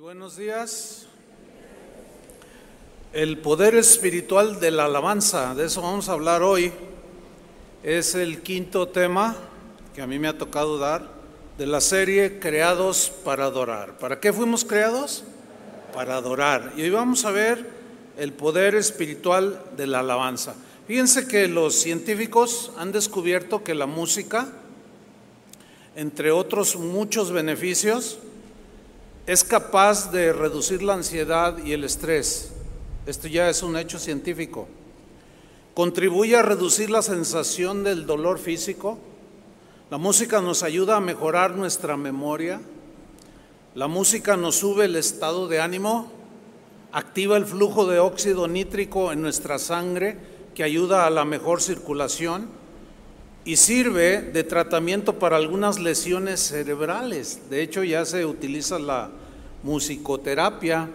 buenos días. El poder espiritual de la alabanza, de eso vamos a hablar hoy. Es el quinto tema que a mí me ha tocado dar de la serie Creados para adorar. ¿Para qué fuimos creados? Para adorar. Y hoy vamos a ver el poder espiritual de la alabanza. Fíjense que los científicos han descubierto que la música, entre otros muchos beneficios, es capaz de reducir la ansiedad y el estrés. Esto ya es un hecho científico. Contribuye a reducir la sensación del dolor físico. La música nos ayuda a mejorar nuestra memoria. La música nos sube el estado de ánimo, activa el flujo de óxido nítrico en nuestra sangre, que ayuda a la mejor circulación y sirve de tratamiento para algunas lesiones cerebrales. De hecho, ya se utiliza la musicoterapia.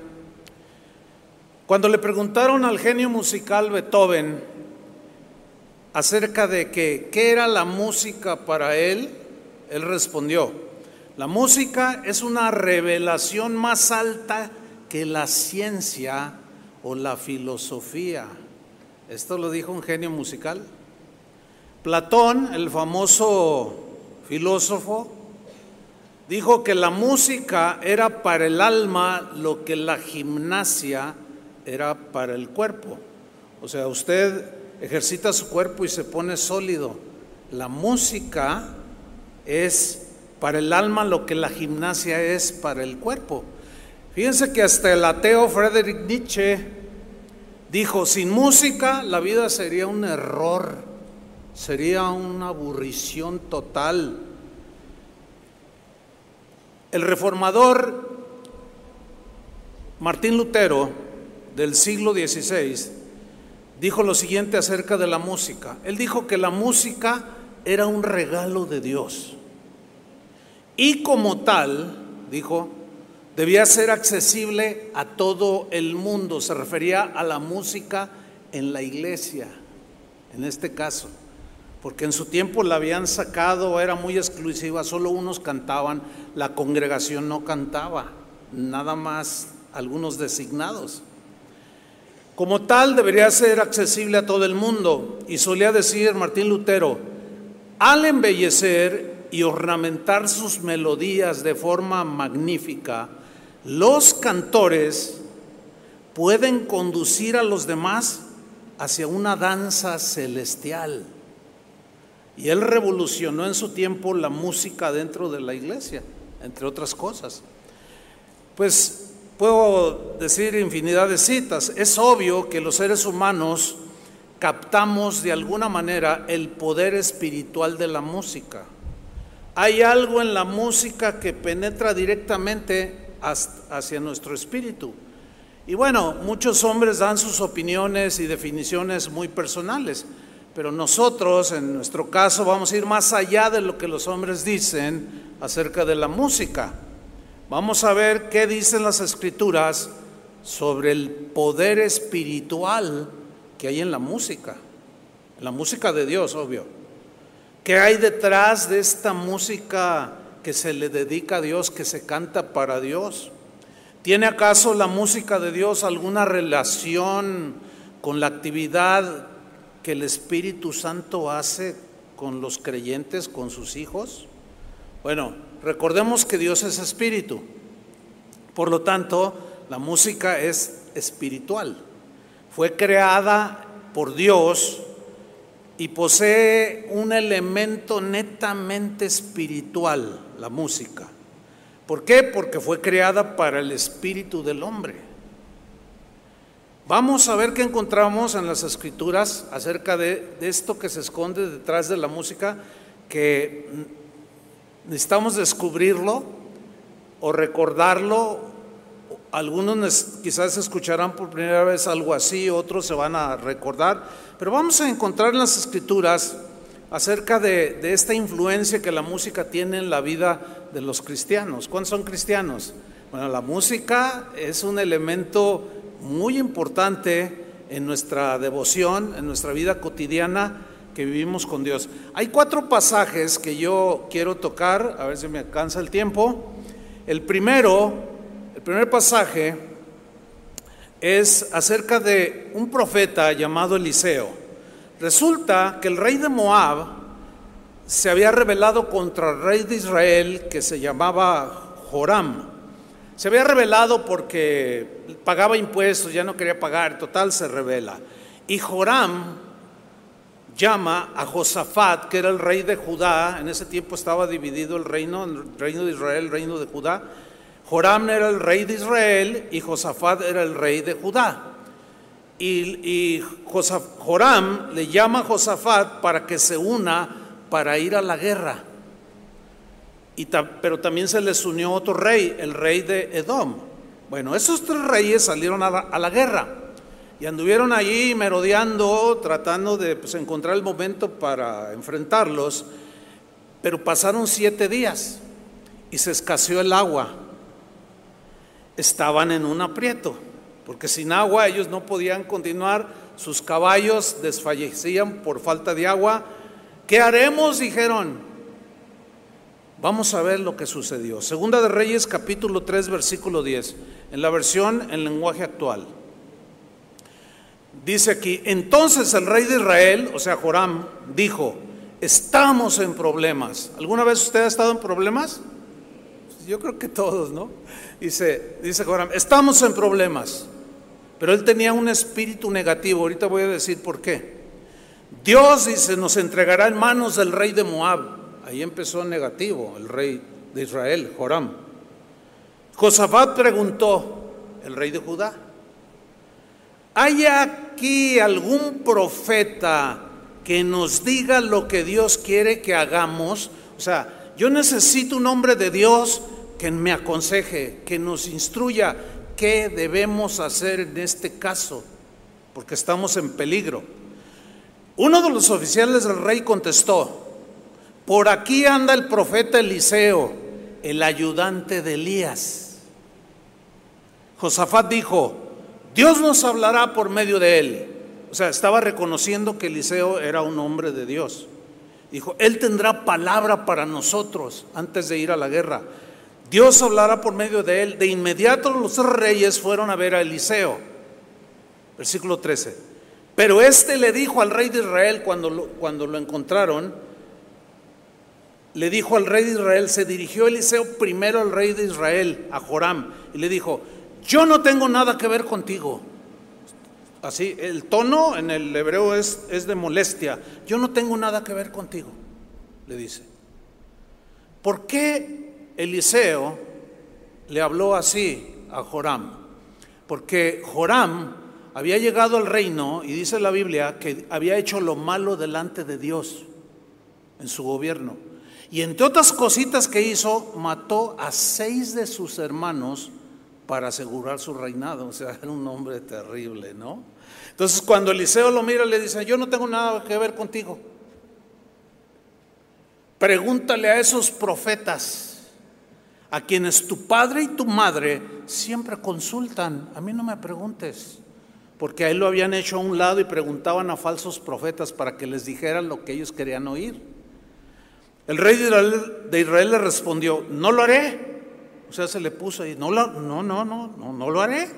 Cuando le preguntaron al genio musical Beethoven acerca de qué era la música para él, él respondió, la música es una revelación más alta que la ciencia o la filosofía. Esto lo dijo un genio musical. Platón, el famoso filósofo, dijo que la música era para el alma lo que la gimnasia era para el cuerpo. O sea, usted ejercita su cuerpo y se pone sólido. La música es para el alma lo que la gimnasia es para el cuerpo. Fíjense que hasta el ateo Friedrich Nietzsche dijo, sin música la vida sería un error sería una aburrición total. El reformador Martín Lutero del siglo XVI dijo lo siguiente acerca de la música. Él dijo que la música era un regalo de Dios y como tal, dijo, debía ser accesible a todo el mundo. Se refería a la música en la iglesia, en este caso porque en su tiempo la habían sacado, era muy exclusiva, solo unos cantaban, la congregación no cantaba, nada más algunos designados. Como tal debería ser accesible a todo el mundo y solía decir Martín Lutero, al embellecer y ornamentar sus melodías de forma magnífica, los cantores pueden conducir a los demás hacia una danza celestial. Y él revolucionó en su tiempo la música dentro de la iglesia, entre otras cosas. Pues puedo decir infinidad de citas. Es obvio que los seres humanos captamos de alguna manera el poder espiritual de la música. Hay algo en la música que penetra directamente hacia nuestro espíritu. Y bueno, muchos hombres dan sus opiniones y definiciones muy personales. Pero nosotros, en nuestro caso, vamos a ir más allá de lo que los hombres dicen acerca de la música. Vamos a ver qué dicen las escrituras sobre el poder espiritual que hay en la música. La música de Dios, obvio. ¿Qué hay detrás de esta música que se le dedica a Dios, que se canta para Dios? ¿Tiene acaso la música de Dios alguna relación con la actividad que el Espíritu Santo hace con los creyentes, con sus hijos? Bueno, recordemos que Dios es espíritu. Por lo tanto, la música es espiritual. Fue creada por Dios y posee un elemento netamente espiritual, la música. ¿Por qué? Porque fue creada para el espíritu del hombre. Vamos a ver qué encontramos en las escrituras acerca de, esto que se esconde detrás de la música, que necesitamos descubrirlo o recordarlo. Algunos quizás escucharán por primera vez algo así, otros se van a recordar, pero vamos a encontrar en las escrituras acerca de, esta influencia que la música tiene en la vida de los cristianos. ¿Cuántos son cristianos? Bueno, la música es un elemento muy importante en nuestra devoción, en nuestra vida cotidiana que vivimos con Dios. Hay cuatro pasajes que yo quiero tocar, a ver si me alcanza el tiempo. El primero, el primer pasaje es acerca de un profeta llamado Eliseo. Resulta que el rey de Moab se había rebelado contra el rey de Israel que se llamaba Joram. Se había rebelado porque pagaba impuestos, ya no quería pagar, total se revela. Y Joram llama a Josafat, que era el rey de Judá, en ese tiempo estaba dividido el reino, el reino de Israel, el reino de Judá. Joram era el rey de Israel y Josafat era el rey de Judá. Y, Joram le llama a Josafat para que se una para ir a la guerra. Pero también se les unió otro rey, el rey de Edom. Bueno, esos tres reyes salieron a la guerra. Y anduvieron allí merodeando, tratando de pues, encontrar el momento para enfrentarlos, pero pasaron siete días y se escaseó el agua. Estaban en un aprieto, porque sin agua ellos no podían continuar, sus caballos desfallecían por falta de agua. ¿Qué haremos? dijeron. Vamos a ver lo que sucedió. Segunda de Reyes capítulo 3 versículo 10, en la versión en lenguaje actual. Dice aquí, entonces el rey de Israel, o sea, Joram, dijo, estamos en problemas. ¿Alguna vez usted ha estado en problemas? Yo creo que todos, ¿no? Dice, dice Joram, estamos en problemas. Pero él tenía un espíritu negativo, ahorita voy a decir por qué. Dios dice, nos entregará en manos del rey de Moab. Ahí empezó negativo, el rey de Israel, Joram. Josafat preguntó, el rey de Judá, ¿Hay aquí algún profeta que nos diga lo que Dios quiere que hagamos? O sea, yo necesito un hombre de Dios que me aconseje, que nos instruya qué debemos hacer en este caso, porque estamos en peligro. Uno de los oficiales del rey contestó, por aquí anda el profeta Eliseo, el ayudante de Elías. Josafat dijo, Dios nos hablará por medio de él. O sea, estaba reconociendo que Eliseo era un hombre de Dios. Dijo, Él tendrá palabra para nosotros antes de ir a la guerra. Dios hablará por medio de él. De inmediato los reyes fueron a ver a Eliseo. Versículo 13. Pero este le dijo al rey de Israel cuando lo, cuando lo encontraron, le dijo al rey de Israel, se dirigió Eliseo primero al rey de Israel, a Joram, y le dijo, yo no tengo nada que ver contigo. Así, el tono en el hebreo es, es de molestia. Yo no tengo nada que ver contigo, le dice. ¿Por qué Eliseo le habló así a Joram? Porque Joram había llegado al reino y dice la Biblia que había hecho lo malo delante de Dios en su gobierno. Y entre otras cositas que hizo, mató a seis de sus hermanos para asegurar su reinado. O sea, era un hombre terrible, ¿no? Entonces cuando Eliseo lo mira, le dice, yo no tengo nada que ver contigo. Pregúntale a esos profetas, a quienes tu padre y tu madre siempre consultan. A mí no me preguntes, porque a él lo habían hecho a un lado y preguntaban a falsos profetas para que les dijeran lo que ellos querían oír. El rey de Israel, le respondió, no lo haré. O sea, se le puso ahí, no, no, no, no, no, no lo haré.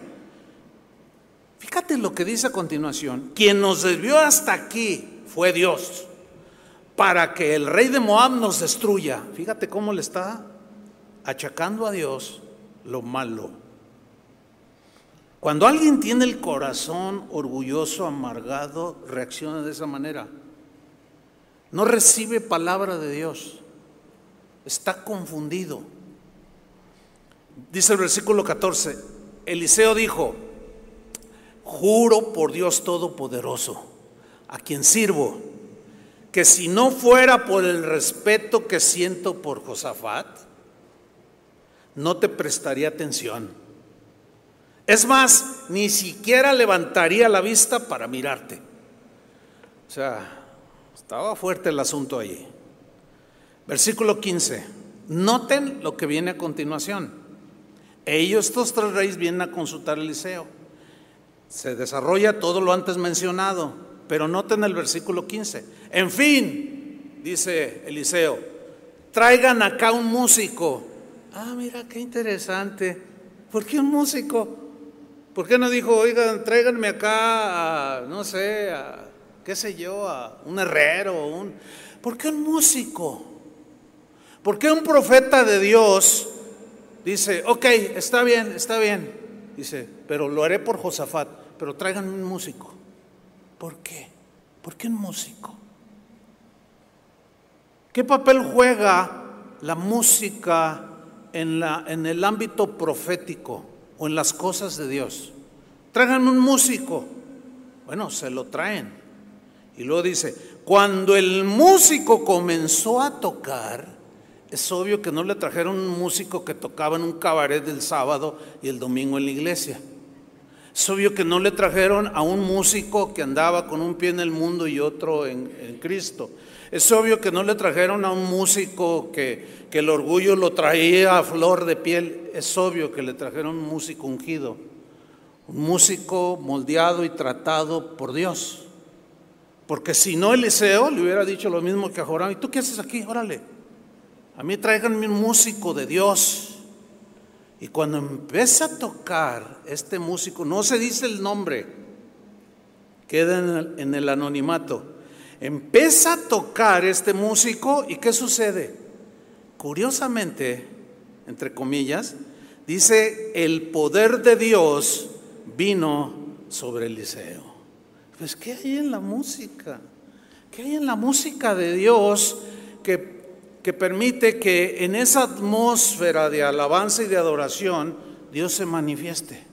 Fíjate lo que dice a continuación. Quien nos desvió hasta aquí fue Dios, para que el rey de Moab nos destruya. Fíjate cómo le está achacando a Dios lo malo. Cuando alguien tiene el corazón orgulloso, amargado, reacciona de esa manera. No recibe palabra de Dios. Está confundido. Dice el versículo 14, Eliseo dijo, juro por Dios Todopoderoso, a quien sirvo, que si no fuera por el respeto que siento por Josafat, no te prestaría atención. Es más, ni siquiera levantaría la vista para mirarte. O sea, estaba fuerte el asunto allí. Versículo 15. Noten lo que viene a continuación. Ellos, estos tres reyes, vienen a consultar a Eliseo. Se desarrolla todo lo antes mencionado, pero noten el versículo 15. En fin, dice Eliseo, traigan acá un músico. Ah, mira, qué interesante. ¿Por qué un músico? ¿Por qué no dijo, oigan, tráiganme acá, a, no sé, a, qué sé yo, a un herrero? Un... ¿Por qué un músico? ¿Por qué un profeta de Dios dice, ok, está bien, está bien? Dice, pero lo haré por Josafat, pero tráiganme un músico. ¿Por qué? ¿Por qué un músico? ¿Qué papel juega la música en, la, en el ámbito profético o en las cosas de Dios? Tráiganme un músico. Bueno, se lo traen. Y luego dice, cuando el músico comenzó a tocar, es obvio que no le trajeron un músico que tocaba en un cabaret del sábado y el domingo en la iglesia. Es obvio que no le trajeron a un músico que andaba con un pie en el mundo y otro en, Cristo. Es obvio que no le trajeron a un músico que, que, el orgullo lo traía a flor de piel. Es obvio que le trajeron un músico ungido, un músico moldeado y tratado por Dios. Porque si no, Eliseo le hubiera dicho lo mismo que a Joram. ¿Y tú qué haces aquí? Órale. A mí tráiganme un músico de Dios. Y cuando empieza a tocar este músico, no se dice el nombre, queda en el, en el anonimato. Empieza a tocar este músico y ¿qué sucede? Curiosamente, entre comillas, dice, el poder de Dios vino sobre Eliseo. Pues ¿qué hay en la música? ¿Qué hay en la música de Dios que, que permite que en esa atmósfera de alabanza y de adoración Dios se manifieste?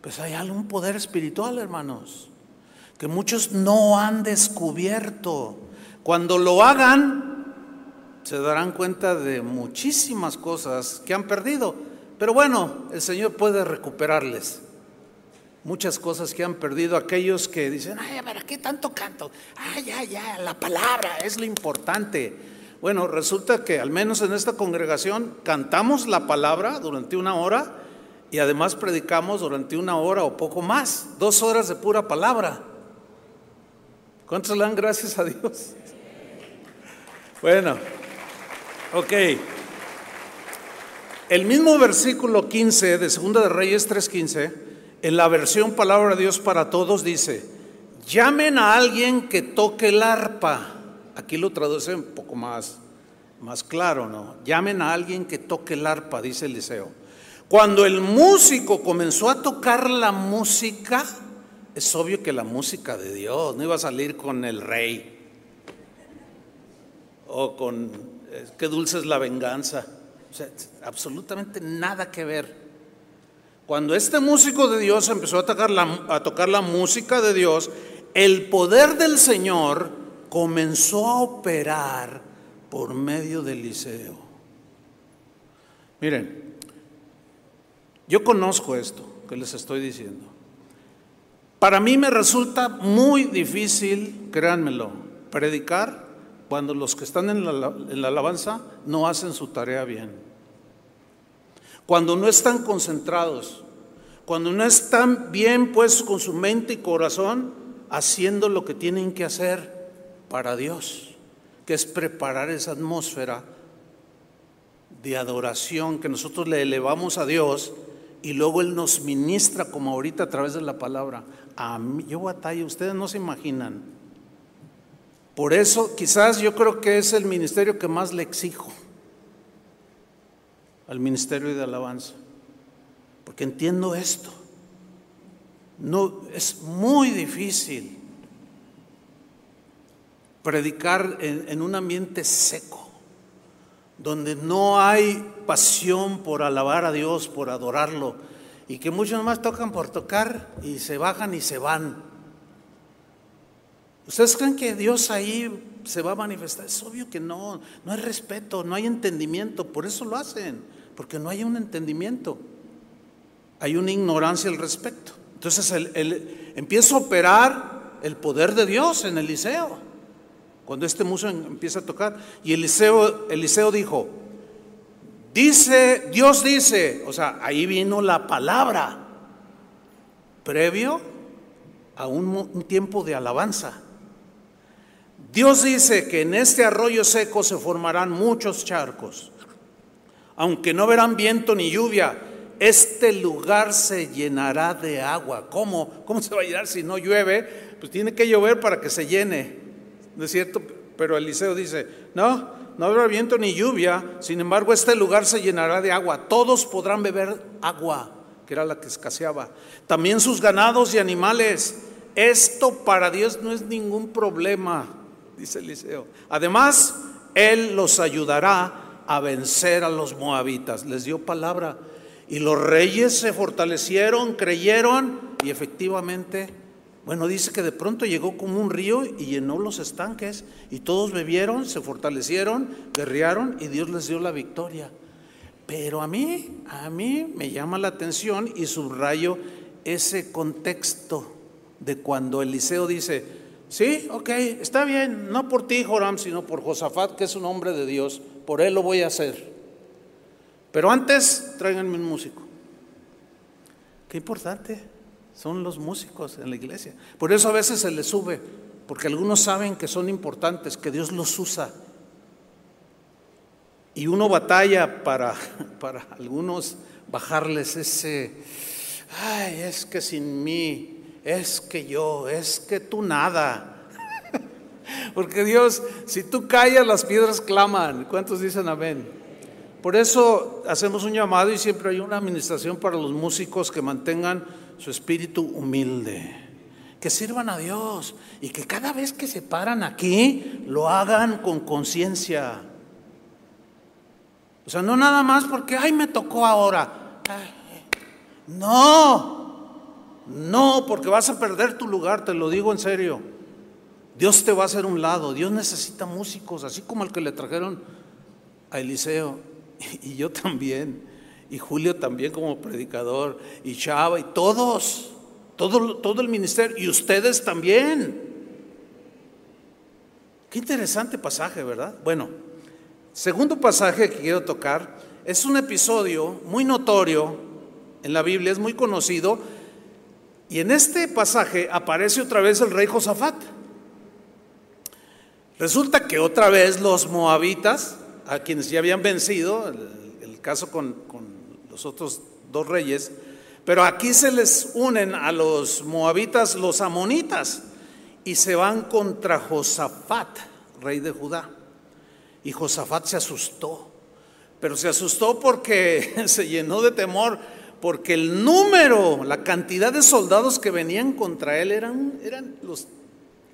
Pues hay algún poder espiritual, hermanos que muchos no han descubierto. Cuando lo hagan, se darán cuenta de muchísimas cosas que han perdido. Pero bueno, el Señor puede recuperarles muchas cosas que han perdido aquellos que dicen, ay, a ver, ¿qué tanto canto? Ay, ya, ya, la palabra es lo importante. Bueno, resulta que al menos en esta congregación cantamos la palabra durante una hora y además predicamos durante una hora o poco más, dos horas de pura palabra. ¿Cuántos le dan gracias a Dios? Bueno, ok. El mismo versículo 15 de Segunda de Reyes 3:15, en la versión Palabra de Dios para Todos, dice, llamen a alguien que toque el arpa. Aquí lo traduce un poco más, más claro, ¿no? Llamen a alguien que toque el arpa, dice Eliseo. Cuando el músico comenzó a tocar la música, es obvio que la música de Dios no iba a salir con el rey o con qué dulce es la venganza. O sea, absolutamente nada que ver. Cuando este músico de Dios empezó a tocar, la, música de Dios, el poder del Señor comenzó a operar por medio del Eliseo. Miren, yo conozco esto que les estoy diciendo. Para mí me resulta muy difícil, créanmelo, predicar cuando los que están en la, alabanza no hacen su tarea bien. Cuando no están concentrados, cuando no están bien pues con su mente y corazón haciendo lo que tienen que hacer para Dios, que es preparar esa atmósfera de adoración que nosotros le elevamos a Dios y luego Él nos ministra como ahorita a través de la palabra a mí, yo batallo, ustedes no se imaginan. Por eso quizás yo creo que es el ministerio que más le exijo al ministerio de alabanza, porque entiendo esto. No es muy difícil predicar en, en un ambiente seco, donde no hay pasión por alabar a Dios, por adorarlo y que muchos más tocan por tocar y se bajan y se van. ¿Ustedes creen que Dios ahí se va a manifestar? Es obvio que no, no hay respeto, no hay entendimiento, por eso lo hacen, porque no hay un entendimiento, hay una ignorancia al respecto. Entonces el, empieza a operar el poder de Dios en Eliseo, cuando este músico empieza a tocar, y Eliseo, Eliseo dijo, Dice, Dios dice, o sea, ahí vino la palabra, previo a un, tiempo de alabanza. Dios dice que en este arroyo seco se formarán muchos charcos, aunque no verán viento ni lluvia. este lugar se llenará de agua. ¿Cómo? ¿Cómo se va a llenar si no llueve? Pues tiene que llover para que se llene, ¿no es cierto? Pero Eliseo dice, no, no habrá viento ni lluvia, sin embargo este lugar se llenará de agua, todos podrán beber agua, que era la que escaseaba, también sus ganados y animales. Esto para Dios no es ningún problema, dice Eliseo. Además, Él los ayudará a vencer a los moabitas. Les dio palabra. Y los reyes se fortalecieron, creyeron y efectivamente bueno, dice que de pronto llegó como un río y llenó los estanques y todos bebieron, se fortalecieron, guerrearon y Dios les dio la victoria. Pero a mí, a mí me llama la atención y subrayo ese contexto de cuando Eliseo dice, sí, ok, está bien, no por ti, Joram, sino por Josafat, que es un hombre de Dios, por él lo voy a hacer. Pero antes, tráiganme un músico. Qué importante son los músicos en la iglesia. Por eso a veces se les sube, porque algunos saben que son importantes, que Dios los usa. Y uno batalla para, para algunos bajarles ese, ay, es que sin mí, es que yo, es que tú nada. Porque Dios, si tú callas, las piedras claman. ¿Cuántos dicen amén? Por eso hacemos un llamado y siempre hay una administración para los músicos que mantengan su espíritu humilde, que sirvan a Dios y que cada vez que se paran aquí lo hagan con conciencia. O sea, no nada más porque, ay, me tocó ahora. No, no, porque vas a perder tu lugar, te lo digo en serio. Dios te va a hacer un lado, Dios necesita músicos, así como el que le trajeron a Eliseo, y yo también y Julio también como predicador, y Chava, y todos, todo, todo el ministerio, y ustedes también. Qué interesante pasaje, ¿verdad? Bueno, segundo pasaje que quiero tocar es un episodio muy notorio en la Biblia, es muy conocido, y en este pasaje aparece otra vez el rey Josafat. Resulta que otra vez los moabitas, a quienes ya habían vencido, el, caso con los otros dos reyes, pero aquí se les unen a los moabitas los amonitas y se van contra Josafat, rey de Judá. Y Josafat se asustó, pero se asustó porque se llenó de temor, porque el número, la cantidad de soldados que venían contra él eran, eran los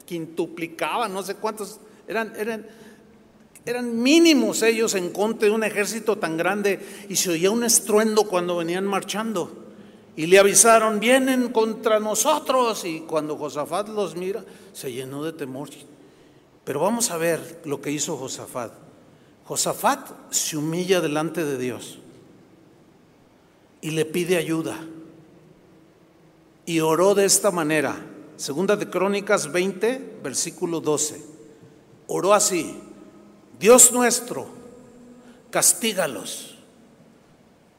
quintuplicaban, no sé cuántos, eran, eran eran mínimos ellos en contra de un ejército tan grande y se oía un estruendo cuando venían marchando. Y le avisaron, vienen contra nosotros. Y cuando Josafat los mira, se llenó de temor. Pero vamos a ver lo que hizo Josafat. Josafat se humilla delante de Dios y le pide ayuda. Y oró de esta manera. Segunda de Crónicas 20, versículo 12. Oró así. Dios nuestro, castígalos.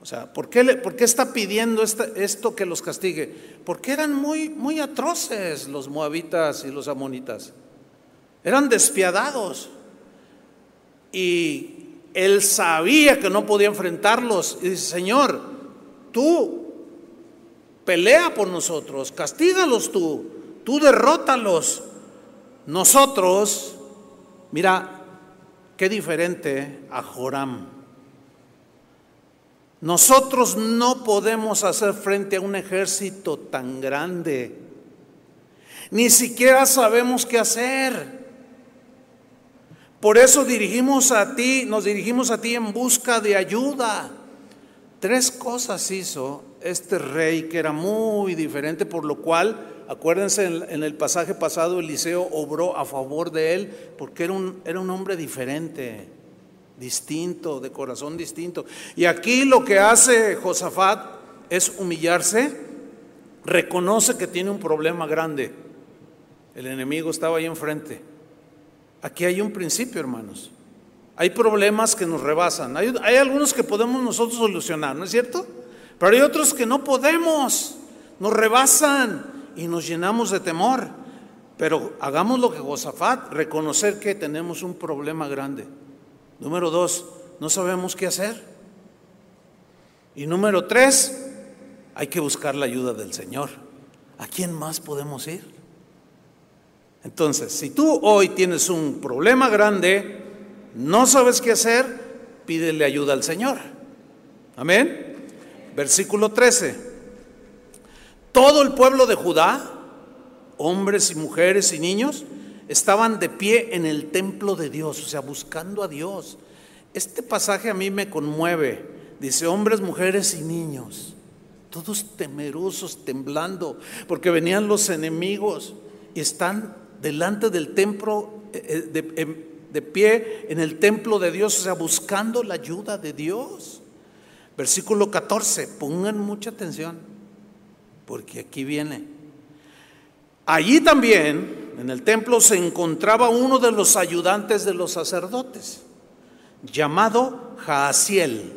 O sea, ¿por qué, por qué está pidiendo esto que los castigue? Porque eran muy, muy atroces los moabitas y los amonitas. Eran despiadados. Y él sabía que no podía enfrentarlos. Y dice, Señor, tú pelea por nosotros, castígalos tú, tú derrótalos. Nosotros, mira, Qué diferente a Joram. Nosotros no podemos hacer frente a un ejército tan grande. Ni siquiera sabemos qué hacer. Por eso dirigimos a ti, nos dirigimos a ti en busca de ayuda. Tres cosas hizo este rey que era muy diferente, por lo cual Acuérdense en, el pasaje pasado, Eliseo obró a favor de él porque era un, era un hombre diferente, distinto, de corazón distinto. Y aquí lo que hace Josafat es humillarse, reconoce que tiene un problema grande. El enemigo estaba ahí enfrente. Aquí hay un principio, hermanos. Hay problemas que nos rebasan. Hay, algunos que podemos nosotros solucionar, ¿no es cierto? Pero hay otros que no podemos, nos rebasan y nos llenamos de temor. Pero hagamos lo que Josafat, reconocer que tenemos un problema grande. Número dos, no sabemos qué hacer. Y número tres, hay que buscar la ayuda del Señor. ¿A quién más podemos ir? Entonces, si tú hoy tienes un problema grande, no sabes qué hacer, pídele ayuda al Señor. Amén. Versículo 13. Todo el pueblo de Judá, hombres y mujeres y niños, estaban de pie en el templo de Dios, o sea, buscando a Dios. Este pasaje a mí me conmueve. Dice, hombres, mujeres y niños, todos temerosos, temblando, porque venían los enemigos y están delante del templo, eh, eh, de, pie en el templo de Dios, o sea, buscando la ayuda de Dios. Versículo 14, pongan mucha atención, porque aquí viene. Allí también, en el templo, se encontraba uno de los ayudantes de los sacerdotes, llamado Jaasiel,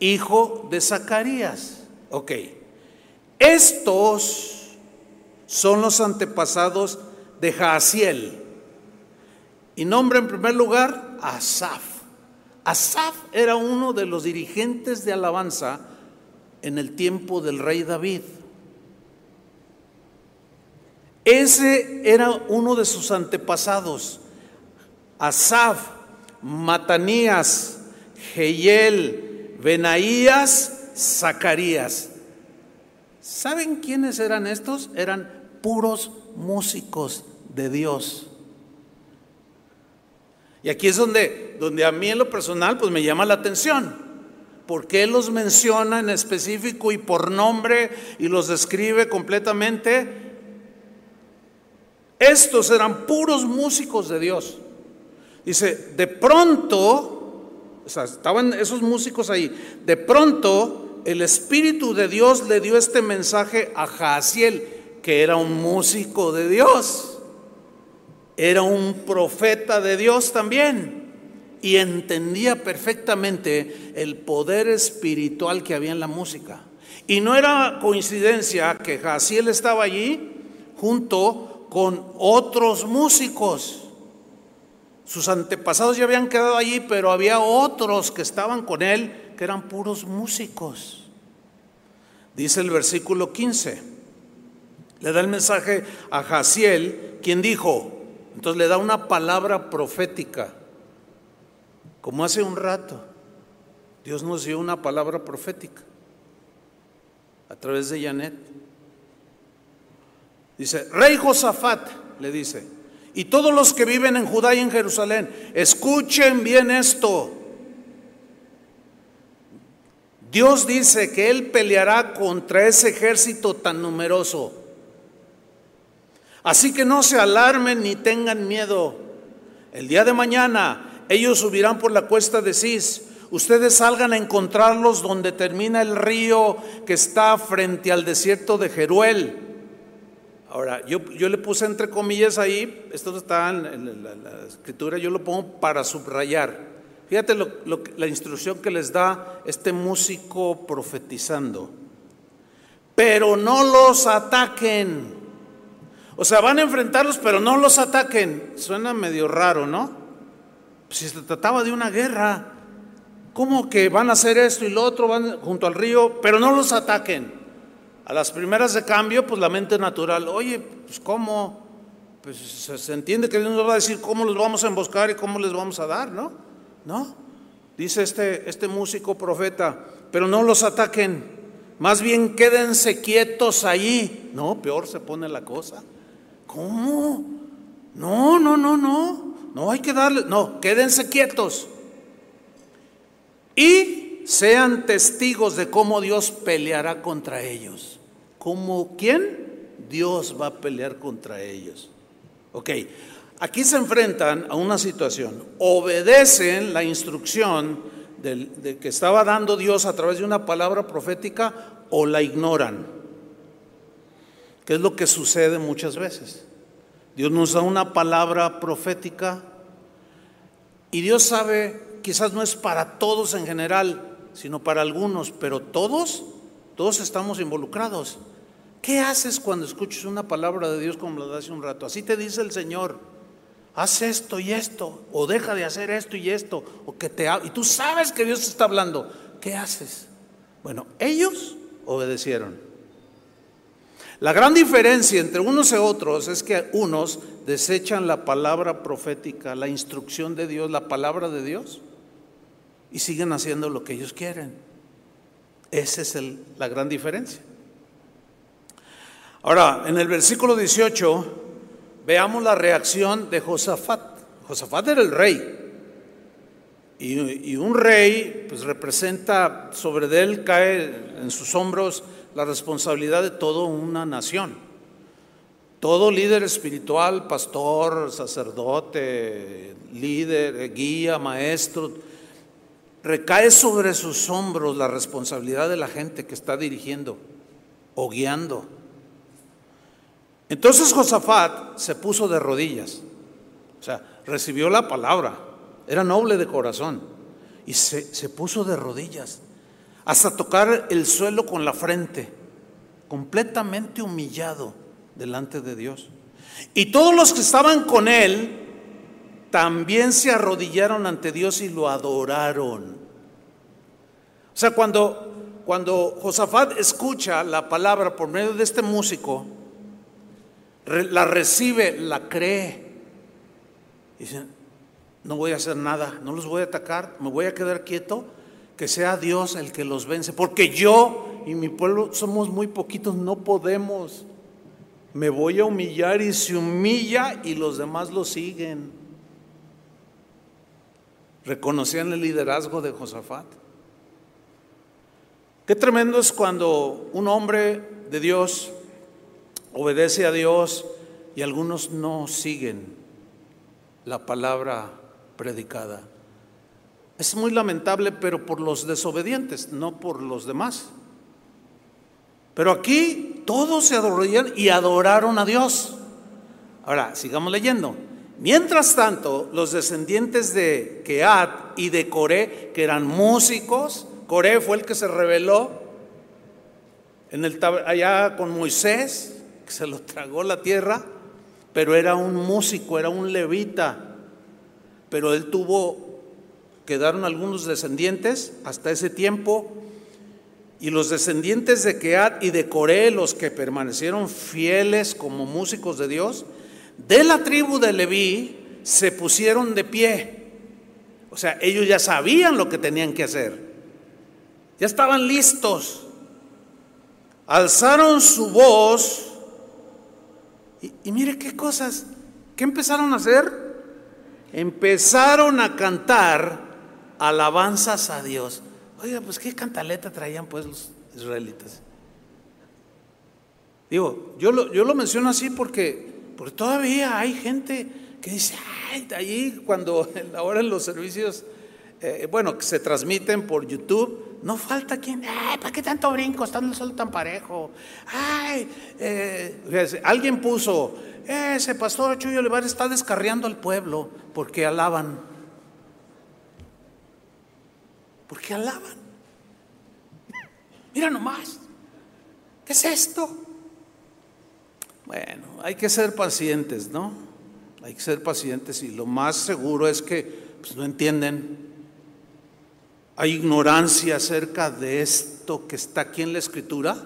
hijo de Zacarías. Ok, estos son los antepasados de Jaasiel. Y nombra en primer lugar a Asaf. Asaf era uno de los dirigentes de alabanza en el tiempo del rey David. Ese era uno de sus antepasados. Asaf, Matanías, Geyel, Benaías, Zacarías. ¿Saben quiénes eran estos? Eran puros músicos de Dios. Y aquí es donde, donde a mí en lo personal pues me llama la atención. Porque Él los menciona en específico y por nombre y los describe completamente estos eran puros músicos de Dios. Dice, de pronto, o sea, estaban esos músicos ahí, de pronto el Espíritu de Dios le dio este mensaje a Jaasiel, que era un músico de Dios, era un profeta de Dios también, y entendía perfectamente el poder espiritual que había en la música. Y no era coincidencia que Jaasiel estaba allí junto con otros músicos. Sus antepasados ya habían quedado allí, pero había otros que estaban con él que eran puros músicos. Dice el versículo 15. Le da el mensaje a Jaciel, quien dijo, entonces le da una palabra profética, como hace un rato. Dios nos dio una palabra profética a través de Janet. Dice, Rey Josafat, le dice, y todos los que viven en Judá y en Jerusalén, escuchen bien esto. Dios dice que Él peleará contra ese ejército tan numeroso. Así que no se alarmen ni tengan miedo. El día de mañana ellos subirán por la cuesta de Cis. Ustedes salgan a encontrarlos donde termina el río que está frente al desierto de Jeruel Ahora, yo, yo, le puse entre comillas ahí, esto está en, la, escritura, yo lo pongo para subrayar. Fíjate la instrucción que les da este músico profetizando. Pero no los ataquen. O sea, van a enfrentarlos, pero no los ataquen. Suena medio raro, ¿no? Si se trataba de una guerra, ¿cómo que van a hacer esto y lo otro? Van junto al río, pero no los ataquen. A las primeras de cambio, pues la mente natural, oye, pues cómo, pues se, entiende que Dios nos va a decir cómo los vamos a emboscar y cómo les vamos a dar, ¿no? No, dice este, este músico profeta, pero no los ataquen, más bien quédense quietos ahí. No, peor se pone la cosa. ¿Cómo? No, no, no, no, no hay que darle, no, quédense quietos. Y sean testigos de cómo Dios peleará contra ellos. ¿Como quién? Dios va a pelear contra ellos. Ok, aquí se enfrentan a una situación. Obedecen la instrucción de que estaba dando Dios a través de una palabra profética o la ignoran. ¿Qué es lo que sucede muchas veces? Dios nos da una palabra profética y Dios sabe, quizás no es para todos en general, sino para algunos, pero todos, todos estamos involucrados. ¿Qué haces cuando escuchas una palabra de Dios como lo de hace un rato? Así te dice el Señor. Haz esto y esto, o deja de hacer esto y esto, o que te y tú sabes que Dios te está hablando. ¿Qué haces? Bueno, ellos obedecieron. La gran diferencia entre unos y otros es que unos desechan la palabra profética, la instrucción de Dios, la palabra de Dios, y siguen haciendo lo que ellos quieren. Esa es la gran diferencia. Ahora, en el versículo 18, veamos la reacción de Josafat. Josafat era el rey. Y, un rey, pues representa, sobre él cae en sus hombros la responsabilidad de toda una nación. Todo líder espiritual, pastor, sacerdote, líder, guía, maestro, recae sobre sus hombros la responsabilidad de la gente que está dirigiendo o guiando. Entonces Josafat se puso de rodillas, o sea, recibió la palabra, era noble de corazón y se, se puso de rodillas hasta tocar el suelo con la frente, completamente humillado delante de Dios. Y todos los que estaban con él también se arrodillaron ante Dios y lo adoraron. O sea, cuando, cuando Josafat escucha la palabra por medio de este músico, la recibe, la cree. Dice, no voy a hacer nada, no los voy a atacar, me voy a quedar quieto, que sea Dios el que los vence, porque yo y mi pueblo somos muy poquitos, no podemos. Me voy a humillar y se humilla y los demás lo siguen. Reconocían el liderazgo de Josafat. Qué tremendo es cuando un hombre de Dios obedece a Dios y algunos no siguen la palabra predicada. Es muy lamentable, pero por los desobedientes, no por los demás. Pero aquí todos se adoraron y adoraron a Dios. Ahora, sigamos leyendo. Mientras tanto, los descendientes de Keat y de Coré, que eran músicos, Coré fue el que se rebeló en el, allá con Moisés, se lo tragó la tierra, pero era un músico, era un levita, pero él tuvo, quedaron algunos descendientes hasta ese tiempo, y los descendientes de Keat y de Coré, los que permanecieron fieles como músicos de Dios, de la tribu de Leví, se pusieron de pie. O sea, ellos ya sabían lo que tenían que hacer. Ya estaban listos. Alzaron su voz y, mire qué cosas, ¿qué empezaron a hacer? Empezaron a cantar alabanzas a Dios. Oiga, pues qué cantaleta traían pues los israelitas. Digo, yo lo, yo lo menciono así porque, porque todavía hay gente que dice, ay, cuando ahora en los servicios, eh, bueno, que se transmiten por YouTube, no falta quien, ay, ¿para qué tanto brinco? Está el sol tan parejo. Ay, eh, alguien puso, ese pastor Chuyo Olivares está descarriando al pueblo porque alaban. Porque alaban. Mira nomás, ¿qué es esto? Bueno, hay que ser pacientes, ¿no? Hay que ser pacientes y lo más seguro es que pues, no entienden hay ignorancia acerca de esto que está aquí en la escritura,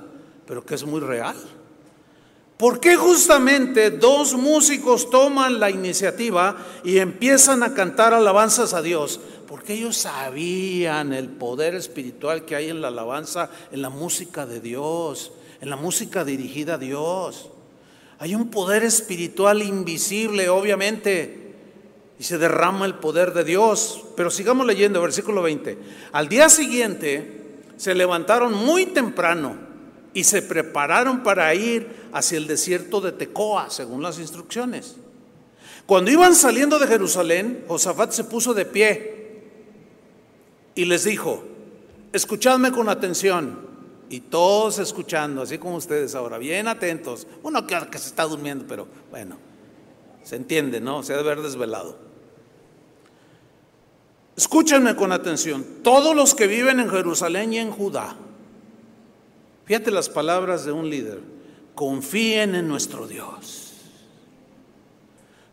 pero que es muy real. ¿Por qué justamente dos músicos toman la iniciativa y empiezan a cantar alabanzas a Dios? Porque ellos sabían el poder espiritual que hay en la alabanza, en la música de Dios, en la música dirigida a Dios. Hay un poder espiritual invisible, obviamente, y se derrama el poder de Dios. Pero sigamos leyendo, versículo 20. Al día siguiente se levantaron muy temprano y se prepararon para ir hacia el desierto de Tecoa, según las instrucciones. Cuando iban saliendo de Jerusalén, Josafat se puso de pie y les dijo, escuchadme con atención. Y todos escuchando, así como ustedes ahora, bien atentos. Uno que, se está durmiendo, pero bueno, se entiende, ¿no? Se debe haber desvelado. Escúchenme con atención, todos los que viven en Jerusalén y en Judá, fíjate las palabras de un líder, confíen en nuestro Dios,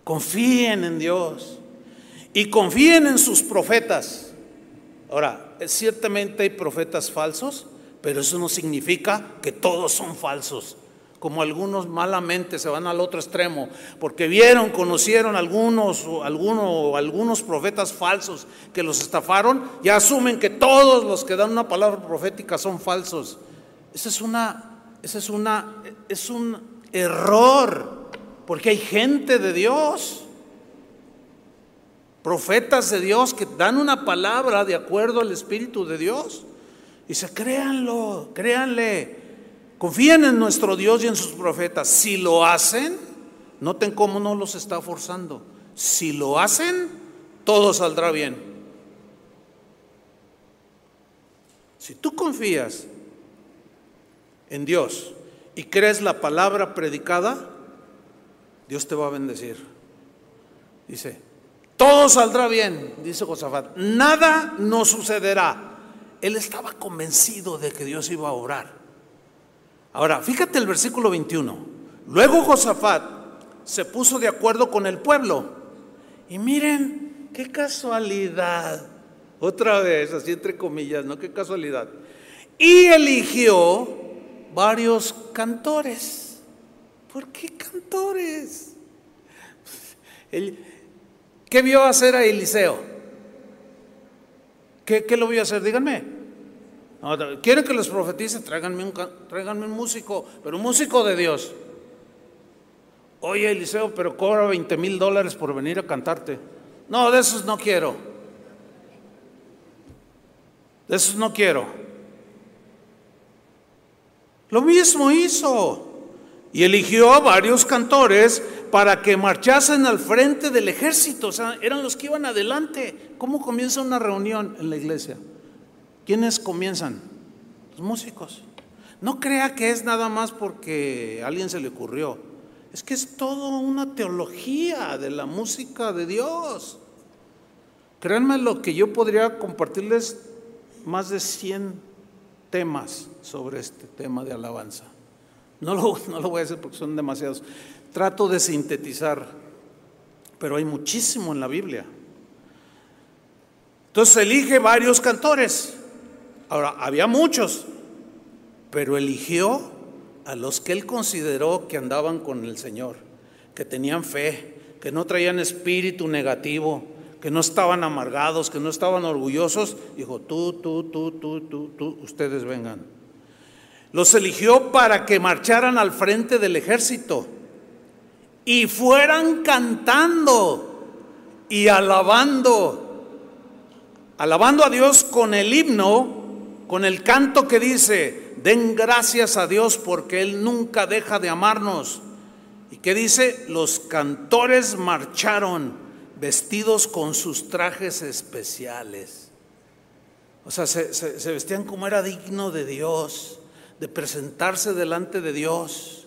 confíen en Dios y confíen en sus profetas. Ahora, ciertamente hay profetas falsos, pero eso no significa que todos son falsos como algunos malamente se van al otro extremo, porque vieron, conocieron algunos, algunos, algunos profetas falsos que los estafaron, ya asumen que todos los que dan una palabra profética son falsos. Ese es una, ese es una, es un error, porque hay gente de Dios, profetas de Dios que dan una palabra de acuerdo al Espíritu de Dios. Se créanlo, créanle. Confíen en nuestro Dios y en sus profetas. Si lo hacen, noten cómo no los está forzando. Si lo hacen, todo saldrá bien. Si tú confías en Dios y crees la palabra predicada, Dios te va a bendecir. Dice, todo saldrá bien, dice Josafat. Nada nos sucederá. Él estaba convencido de que Dios iba a obrar. Ahora, fíjate el versículo 21. Luego Josafat se puso de acuerdo con el pueblo. Y miren, qué casualidad. Otra vez, así entre comillas, ¿no? Qué casualidad. Y eligió varios cantores. ¿Por qué cantores? ¿Qué vio hacer a Eliseo? ¿Qué, ¿Qué lo vio hacer? Díganme. ¿Quieren que les profetice? Tráiganme un, tráiganme un músico, pero un músico de Dios. Oye, Eliseo, pero cobra 20 mil dólares por venir a cantarte. No, de esos no quiero. De esos no quiero. Lo mismo hizo. Y eligió a varios cantores para que marchasen al frente del ejército. O sea, eran los que iban adelante. ¿Cómo comienza una reunión en la iglesia? ¿Quiénes comienzan? Los músicos. No crea que es nada más porque a alguien se le ocurrió. Es que es todo una teología de la música de Dios. Créanme lo que yo podría compartirles más de 100 temas sobre este tema de alabanza. No lo, no lo voy a hacer porque son demasiados. Trato de sintetizar, pero hay muchísimo en la Biblia. Entonces elige varios cantores. Ahora, había muchos, pero eligió a los que él consideró que andaban con el Señor, que tenían fe, que no traían espíritu negativo, que no estaban amargados, que no estaban orgullosos. Dijo, tú, tú, tú, tú, tú, tú, ustedes vengan. Los eligió para que marcharan al frente del ejército y fueran cantando y alabando, alabando a Dios con el himno con el canto que dice, den gracias a Dios porque Él nunca deja de amarnos. Y que dice, los cantores marcharon vestidos con sus trajes especiales. O sea, se, vestían como era digno de Dios, de presentarse delante de Dios.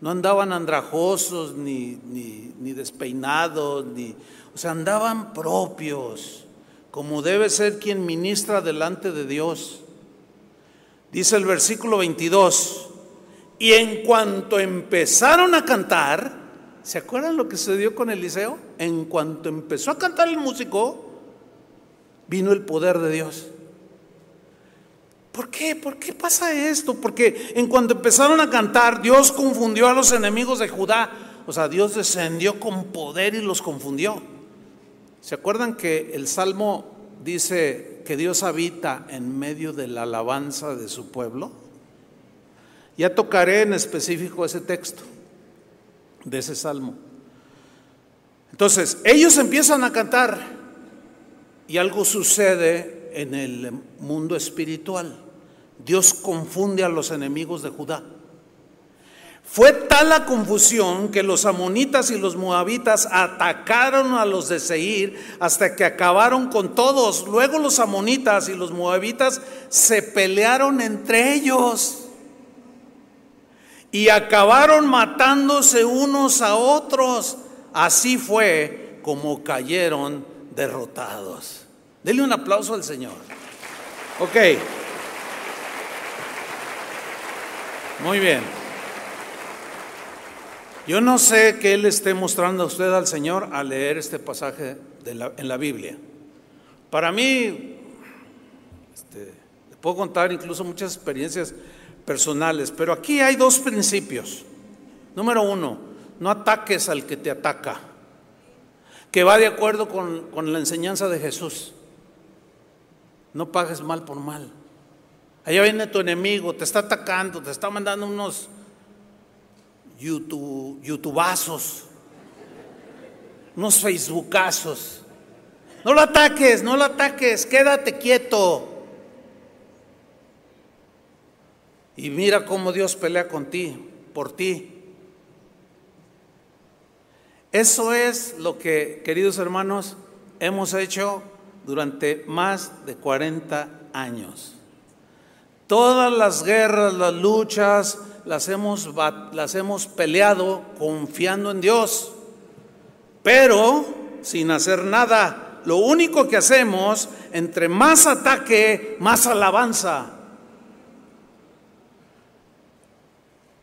No andaban andrajosos ni, ni, despeinados, ni, o sea, andaban propios como debe ser quien ministra delante de Dios. Dice el versículo 22, y en cuanto empezaron a cantar, ¿se acuerdan lo que sucedió con Eliseo? En cuanto empezó a cantar el músico, vino el poder de Dios. ¿Por qué? ¿Por qué pasa esto? Porque en cuanto empezaron a cantar, Dios confundió a los enemigos de Judá. O sea, Dios descendió con poder y los confundió. ¿Se acuerdan que el Salmo dice que Dios habita en medio de la alabanza de su pueblo? Ya tocaré en específico ese texto de ese Salmo. Entonces, ellos empiezan a cantar y algo sucede en el mundo espiritual. Dios confunde a los enemigos de Judá. Fue tal la confusión que los amonitas y los moabitas atacaron a los de Seir hasta que acabaron con todos. Luego los amonitas y los moabitas se pelearon entre ellos y acabaron matándose unos a otros. Así fue como cayeron derrotados. Dele un aplauso al Señor. Ok. Muy bien. Yo no sé qué le esté mostrando a usted al Señor al leer este pasaje en la Biblia. Para mí, este, Puedo contar incluso muchas experiencias personales, pero aquí hay dos principios. Número uno, no ataques al que te ataca, que va de acuerdo con la enseñanza de Jesús. No pagues mal por mal. Allá viene tu enemigo, te está atacando, te está mandando unos YouTube, unos Facebookazos. No lo ataques, no lo ataques, quédate quieto. Y mira cómo Dios pelea con ti, por ti. Eso es lo que, queridos hermanos, hemos hecho durante más de 40 años. Todas las guerras, las luchas, las hemos, las hemos peleado confiando en Dios, pero sin hacer nada. Lo único que hacemos, entre más ataque, más alabanza.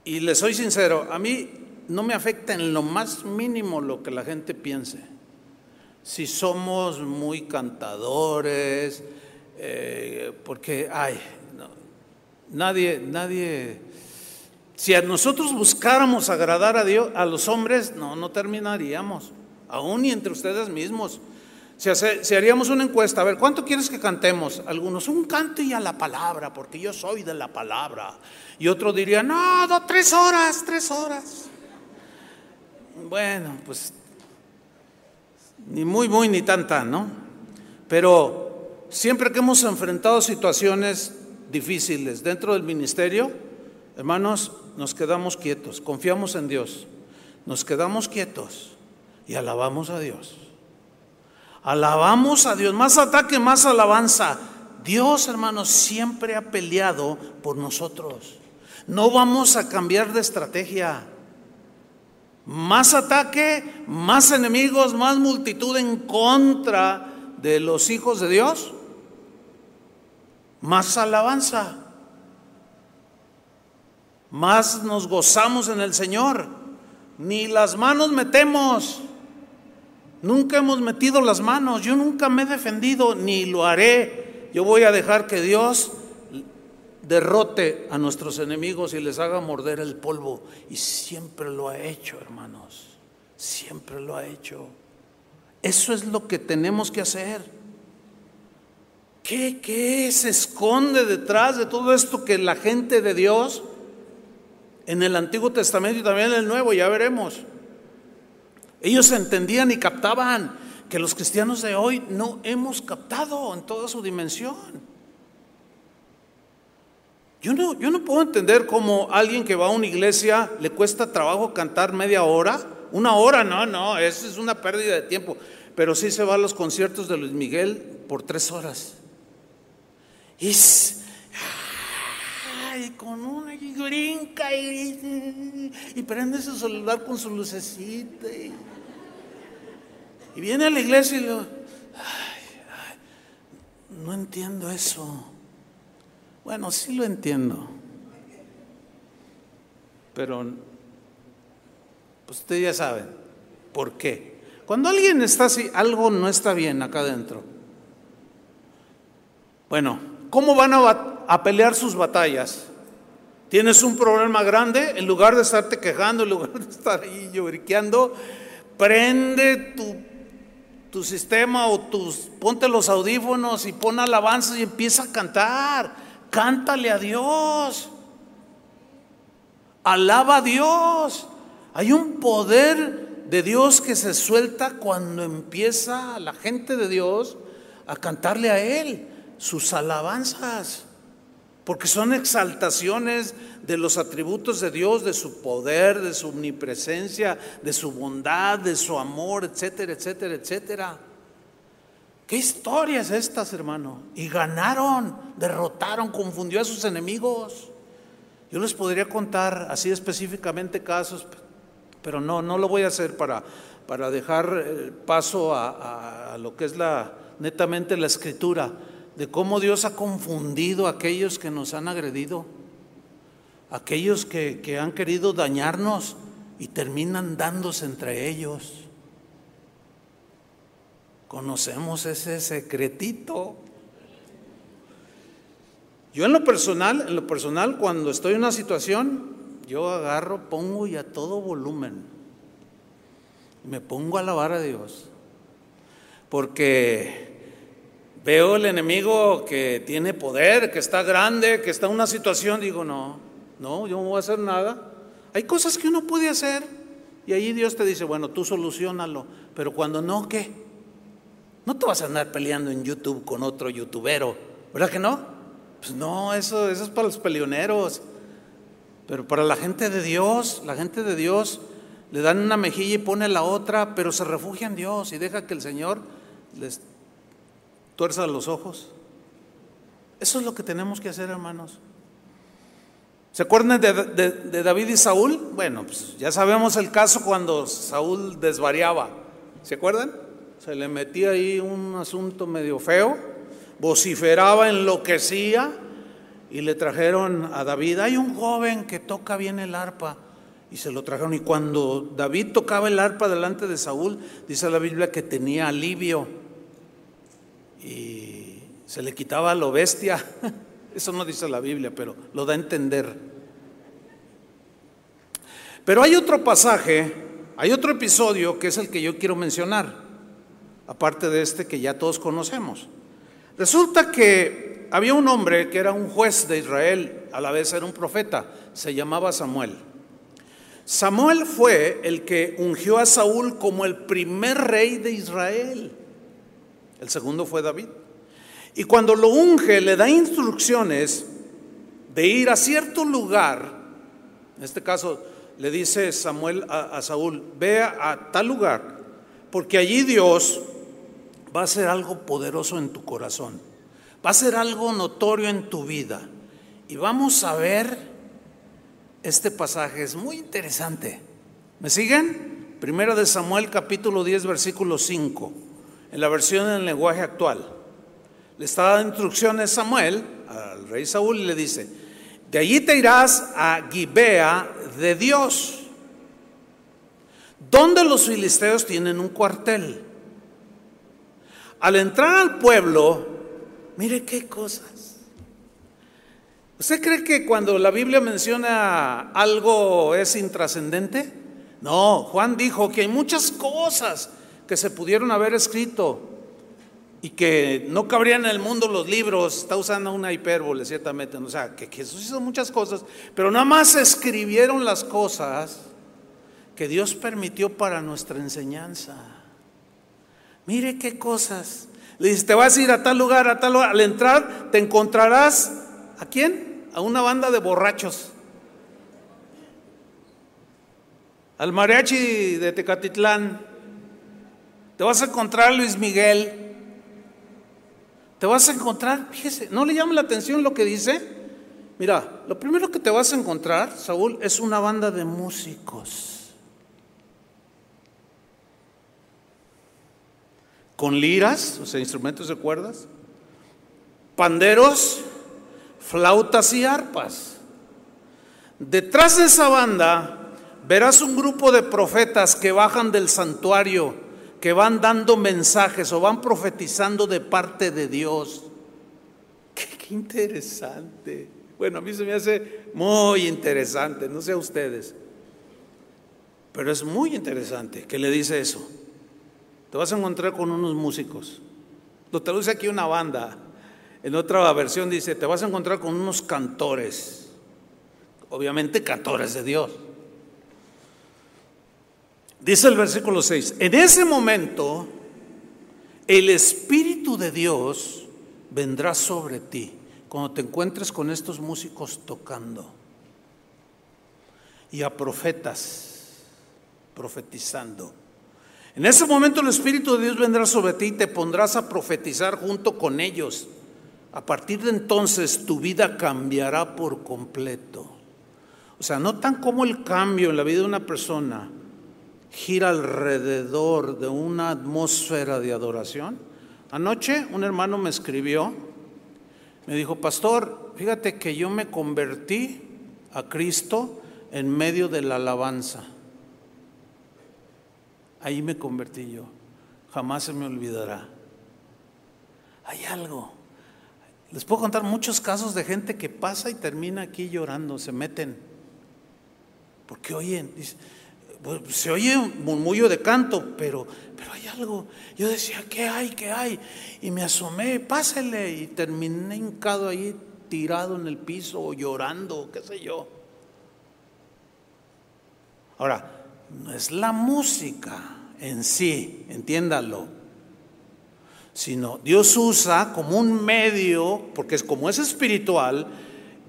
Y le soy sincero, a mí no me afecta en lo más mínimo lo que la gente piense. Si somos muy cantadores, eh, porque, ay, nadie, nadie, si a nosotros buscáramos agradar a Dios, a los hombres, no, no terminaríamos, aún y entre ustedes mismos. Si, si, haríamos una encuesta, a ver, ¿cuánto quieres que cantemos? Algunos, un canto y a la palabra, porque yo soy de la palabra. Y otro diría, no, no, tres horas, tres horas. Bueno, pues ni muy, muy, ni tanta, ¿no? Pero siempre que hemos enfrentado situaciones difíciles dentro del ministerio, hermanos, nos quedamos quietos, confiamos en Dios, nos quedamos quietos y alabamos a Dios. Alabamos a Dios, más ataque, más alabanza. Dios, hermanos, siempre ha peleado por nosotros. No vamos a cambiar de estrategia. Más ataque, más enemigos, más multitud en contra de los hijos de Dios. Más alabanza. Más nos gozamos en el Señor. Ni las manos metemos. Nunca hemos metido las manos. Yo nunca me he defendido, ni lo haré. Yo voy a dejar que Dios derrote a nuestros enemigos y les haga morder el polvo. Y siempre lo ha hecho, hermanos. Siempre lo ha hecho. Eso es lo que tenemos que hacer. ¿Qué, ¿Qué, se esconde detrás de todo esto que la gente de Dios en el Antiguo Testamento y también en el Nuevo, ya veremos? Ellos entendían y captaban que los cristianos de hoy no hemos captado en toda su dimensión. Yo no, yo no puedo entender cómo alguien que va a una iglesia le cuesta trabajo cantar media hora. Una hora, no, no, eso es una pérdida de tiempo. Pero sí se va a los conciertos de Luis Miguel por tres horas. Y, con una y y, prende su celular con su lucecita. Y, viene a la iglesia y ay, no entiendo eso. Bueno, sí lo entiendo. Pero, pues ustedes ya saben, ¿por qué? Cuando alguien está así, algo no está bien acá adentro. Bueno, ¿cómo van a, a pelear sus batallas? Tienes un problema grande, en lugar de estarte quejando, en lugar de estar ahí lloriqueando, prende tu, tu sistema o tus, ponte los audífonos y pon alabanzas y empieza a cantar. Cántale a Dios. Alaba a Dios. Hay un poder de Dios que se suelta cuando empieza la gente de Dios a cantarle a Él sus alabanzas. Porque son exaltaciones de los atributos de Dios, de su poder, de su omnipresencia, de su bondad, de su amor, etcétera, etcétera, etcétera. ¿Qué historias estas, hermano? Y ganaron, derrotaron, confundió a sus enemigos. Yo les podría contar así específicamente casos, pero no, no lo voy a hacer para, para dejar eh, paso a, a, lo que es la netamente la escritura, de cómo Dios ha confundido a aquellos que nos han agredido, aquellos que, que han querido dañarnos y terminan dándose entre ellos. Conocemos ese secretito. Yo en lo personal, en lo personal, cuando estoy en una situación, yo agarro, pongo y a todo volumen. Me pongo a alabar a Dios. Porque veo el enemigo que tiene poder, que está grande, que está en una situación, digo, no, no, yo no voy a hacer nada. Hay cosas que uno puede hacer y ahí Dios te dice, bueno, tú solucionalo, pero cuando no, ¿qué? No te vas a andar peleando en YouTube con otro youtubero, ¿verdad que no? Pues no, eso, eso es para los peleoneros. Pero para la gente de Dios, la gente de Dios le dan una mejilla y pone la otra, pero se refugia en Dios y deja que el Señor les tuerza los ojos. Eso es lo que tenemos que hacer, hermanos. ¿Se acuerdan de, de, David y Saúl? Bueno, pues ya sabemos el caso cuando Saúl desvariaba. ¿Se acuerdan? Se le metía ahí un asunto medio feo vociferaba, enloquecía y le trajeron a David. Hay un joven que toca bien el arpa y se lo trajeron. Y cuando David tocaba el arpa delante de Saúl, dice la Biblia que tenía alivio y se le quitaba lo bestia. Eso no dice la Biblia, pero lo da a entender. Pero hay otro pasaje, hay otro episodio que es el que yo quiero mencionar, aparte de este que ya todos conocemos. Resulta que había un hombre que era un juez de Israel, a la vez era un profeta, se llamaba Samuel. Samuel fue el que ungió a Saúl como el primer rey de Israel. El segundo fue David. Y cuando lo unge, le da instrucciones de ir a cierto lugar. En este caso, le dice Samuel a, Saúl, ve a tal lugar, porque allí Dios va a ser algo poderoso en tu corazón, va a ser algo notorio en tu vida. Y vamos a ver este pasaje, es muy interesante. ¿Me siguen? Primero de Samuel capítulo 10 versículo 5, en la versión en lenguaje actual. Le está dando instrucciones Samuel al rey Saúl y le dice, de allí te irás a Gibea de Dios, donde los filisteos tienen un cuartel. Al entrar al pueblo, mire qué cosas. ¿Usted cree que cuando la Biblia menciona algo es intrascendente? No, Juan dijo que hay muchas cosas que se pudieron haber escrito y que no cabrían en el mundo los libros, está usando una hipérbole ciertamente, o sea, que, Jesús hizo muchas cosas, pero nada más escribieron las cosas que Dios permitió para nuestra enseñanza. Mire qué cosas. Le dice, te vas a ir a tal lugar, a tal lugar. Al entrar te encontrarás, ¿a quién? A una banda de borrachos. Al mariachi de Tecatitlán. Te vas a encontrar a Luis Miguel. Te vas a encontrar, fíjese, ¿no le llama la atención lo que dice? Mira, lo primero que te vas a encontrar, Saúl, es una banda de músicos. con liras, o sea, instrumentos de cuerdas, panderos, flautas y arpas. Detrás de esa banda verás un grupo de profetas que bajan del santuario, que van dando mensajes o van profetizando de parte de Dios. Qué, interesante. Bueno, a mí se me hace muy interesante, no sé a ustedes, pero es muy interesante que le dice eso. Te vas a encontrar con unos músicos. Lo traduce aquí una banda. En otra versión dice, te vas a encontrar con unos cantores. Obviamente cantores de Dios. Dice el versículo 6, en ese momento el Espíritu de Dios vendrá sobre ti cuando te encuentres con estos músicos tocando y a profetas profetizando. En ese momento el Espíritu de Dios vendrá sobre ti y te pondrás a profetizar junto con ellos. A partir de entonces tu vida cambiará por completo. O sea, no tan como el cambio en la vida de una persona gira alrededor de una atmósfera de adoración. Anoche un hermano me escribió, me dijo, pastor, fíjate que yo me convertí a Cristo en medio de la alabanza. Ahí me convertí yo. Jamás se me olvidará. Hay algo. Les puedo contar muchos casos de gente que pasa y termina aquí llorando, se meten. Porque oyen, pues, se oye un murmullo de canto, pero, pero hay algo. Yo decía, ¿qué hay? ¿Qué hay? Y me asomé, pásele, y terminé hincado ahí, tirado en el piso, o llorando, qué sé yo. Ahora, no es la música en sí, entiéndalo sino Dios usa como un medio, porque es como es espiritual,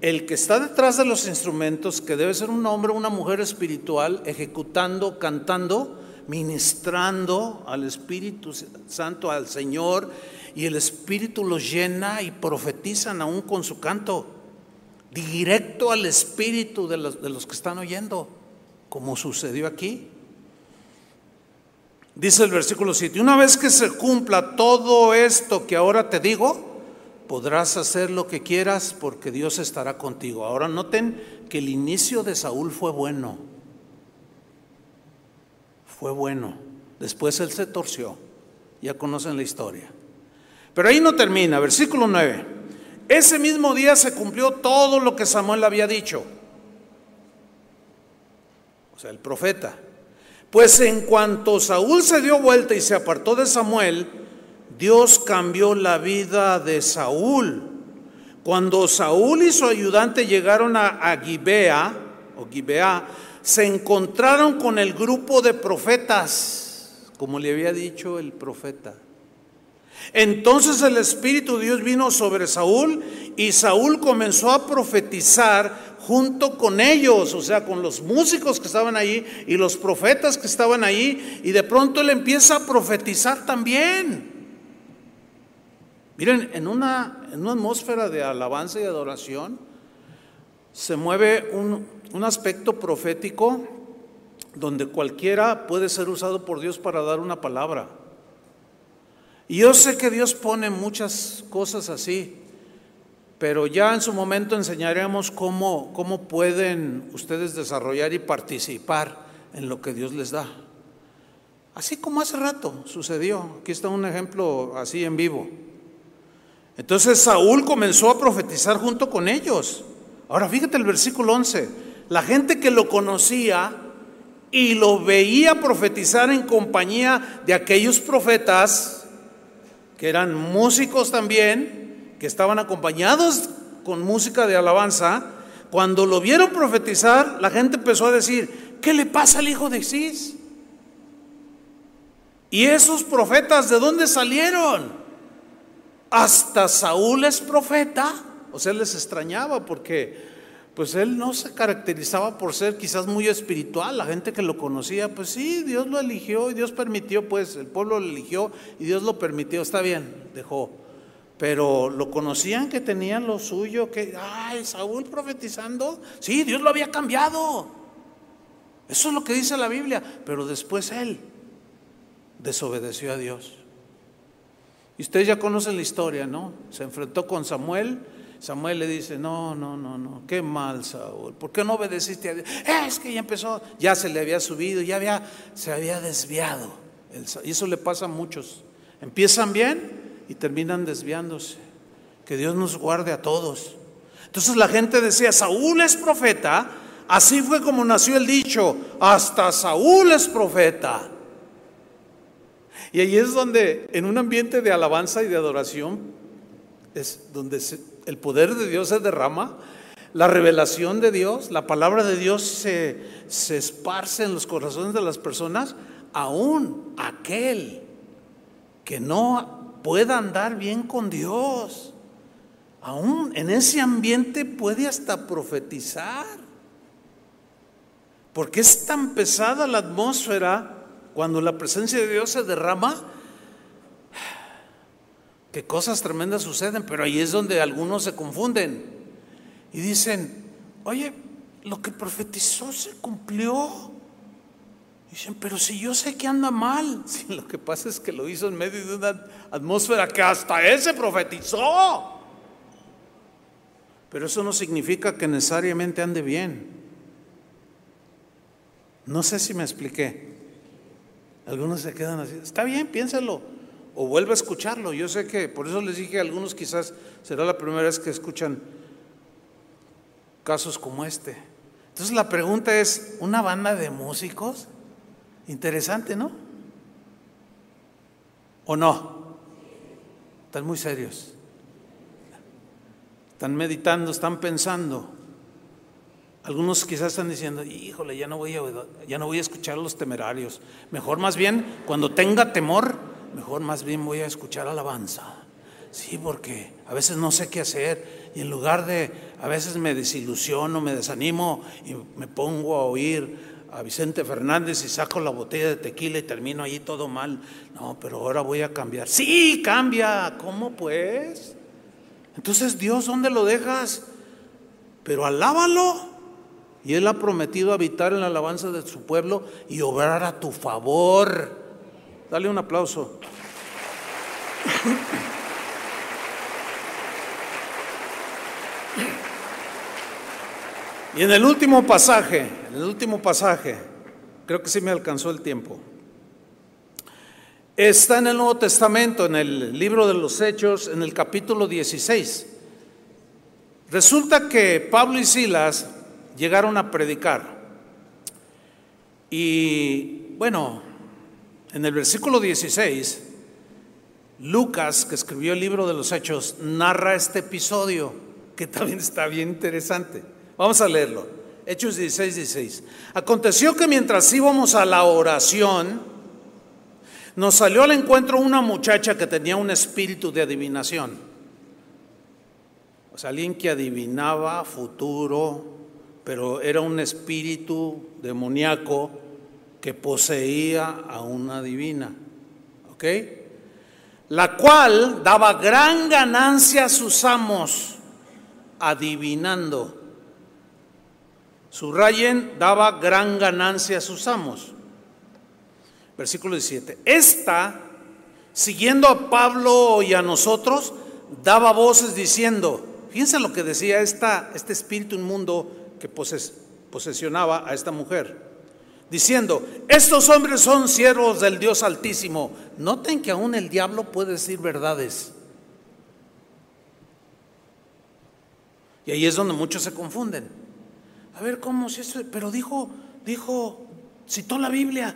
el que está detrás de los instrumentos, que debe ser un hombre o una mujer espiritual, ejecutando, cantando, ministrando al Espíritu Santo, al Señor, y el Espíritu los llena y profetizan aún con su canto, directo al Espíritu de los, que están oyendo, como sucedió aquí. Dice el versículo 7, una vez que se cumpla todo esto que ahora te digo, podrás hacer lo que quieras porque Dios estará contigo. Ahora noten que el inicio de Saúl fue bueno. Fue bueno. Después él se torció. Ya conocen la historia. Pero ahí no termina. Versículo 9. Ese mismo día se cumplió todo lo que Samuel había dicho. O sea, el profeta. Pues en cuanto Saúl se dio vuelta y se apartó de Samuel, Dios cambió la vida de Saúl. Cuando Saúl y su ayudante llegaron a, Gibea, o Gibea, se encontraron con el grupo de profetas, como le había dicho el profeta. Entonces el Espíritu de Dios vino sobre Saúl y Saúl comenzó a profetizar junto con ellos, o sea, con los músicos que estaban ahí y los profetas que estaban ahí, y de pronto él empieza a profetizar también. Miren, en una, en una atmósfera de alabanza y adoración se mueve un, un aspecto profético donde cualquiera puede ser usado por Dios para dar una palabra. Y yo sé que Dios pone muchas cosas así, pero ya en su momento enseñaremos cómo, cómo pueden ustedes desarrollar y participar en lo que Dios les da. Así como hace rato sucedió. Aquí está un ejemplo así en vivo. Entonces Saúl comenzó a profetizar junto con ellos. Ahora fíjate el versículo 11. La gente que lo conocía y lo veía profetizar en compañía de aquellos profetas, que eran músicos también, que estaban acompañados con música de alabanza, cuando lo vieron profetizar, la gente empezó a decir, ¿qué le pasa al hijo de Cis? ¿Y esos profetas de dónde salieron? Hasta Saúl es profeta. O sea, les extrañaba porque pues él no se caracterizaba por ser quizás muy espiritual. La gente que lo conocía, pues sí, Dios lo eligió y Dios permitió, pues el pueblo lo eligió y Dios lo permitió. Está bien, dejó pero lo conocían que tenían lo suyo, que, ay, Saúl profetizando, sí, Dios lo había cambiado. Eso es lo que dice la Biblia, pero después él desobedeció a Dios. Y ustedes ya conocen la historia, ¿no? Se enfrentó con Samuel. Samuel le dice, no, no, no, no, qué mal Saúl, ¿por qué no obedeciste a Dios? Es que ya empezó, ya se le había subido, ya había, se había desviado. Y eso le pasa a muchos. Empiezan bien, y terminan desviándose. Que Dios nos guarde a todos. Entonces la gente decía, Saúl es profeta. Así fue como nació el dicho, hasta Saúl es profeta. Y ahí es donde, en un ambiente de alabanza y de adoración, es donde el poder de Dios se derrama, la revelación de Dios, la palabra de Dios se, se esparce en los corazones de las personas, aún aquel que no pueda andar bien con Dios. Aún en ese ambiente puede hasta profetizar. Porque es tan pesada la atmósfera cuando la presencia de Dios se derrama que cosas tremendas suceden, pero ahí es donde algunos se confunden y dicen, oye, lo que profetizó se cumplió. Dicen, pero si yo sé que anda mal, si lo que pasa es que lo hizo en medio de una atmósfera que hasta él se profetizó. Pero eso no significa que necesariamente ande bien. No sé si me expliqué. Algunos se quedan así. Está bien, piénsalo. o vuelve a escucharlo. Yo sé que, por eso les dije algunos quizás será la primera vez que escuchan casos como este. Entonces la pregunta es, ¿una banda de músicos? Interesante, ¿no? ¿O no? Están muy serios. Están meditando, están pensando. Algunos quizás están diciendo, híjole, ya no voy a, ya no voy a escuchar a los temerarios. Mejor más bien, cuando tenga temor, mejor más bien voy a escuchar alabanza. Sí, porque a veces no sé qué hacer y en lugar de, a veces me desilusiono, me desanimo y me pongo a oír a Vicente Fernández y saco la botella de tequila y termino allí todo mal. No, pero ahora voy a cambiar. Sí, cambia. ¿Cómo pues? Entonces Dios, ¿dónde lo dejas? Pero alábalo. Y Él ha prometido habitar en la alabanza de su pueblo y obrar a tu favor. Dale un aplauso. Y en el último pasaje, en el último pasaje, creo que sí me alcanzó el tiempo. Está en el Nuevo Testamento, en el libro de los Hechos, en el capítulo 16. Resulta que Pablo y Silas llegaron a predicar. Y bueno, en el versículo 16, Lucas, que escribió el libro de los Hechos, narra este episodio que también está bien interesante. Vamos a leerlo. Hechos 16, 16. Aconteció que mientras íbamos a la oración, nos salió al encuentro una muchacha que tenía un espíritu de adivinación. O sea, alguien que adivinaba futuro, pero era un espíritu demoníaco que poseía a una divina. ¿Ok? La cual daba gran ganancia a sus amos adivinando. Subrayen, daba gran ganancia a sus amos. Versículo 17. Esta, siguiendo a Pablo y a nosotros, daba voces diciendo, fíjense lo que decía esta, este espíritu inmundo que posesionaba a esta mujer diciendo, estos hombres son siervos del Dios Altísimo. Noten que aún el diablo puede decir verdades. Y ahí es donde muchos se confunden. A ver, ¿cómo si eso? Pero dijo, dijo, citó la Biblia.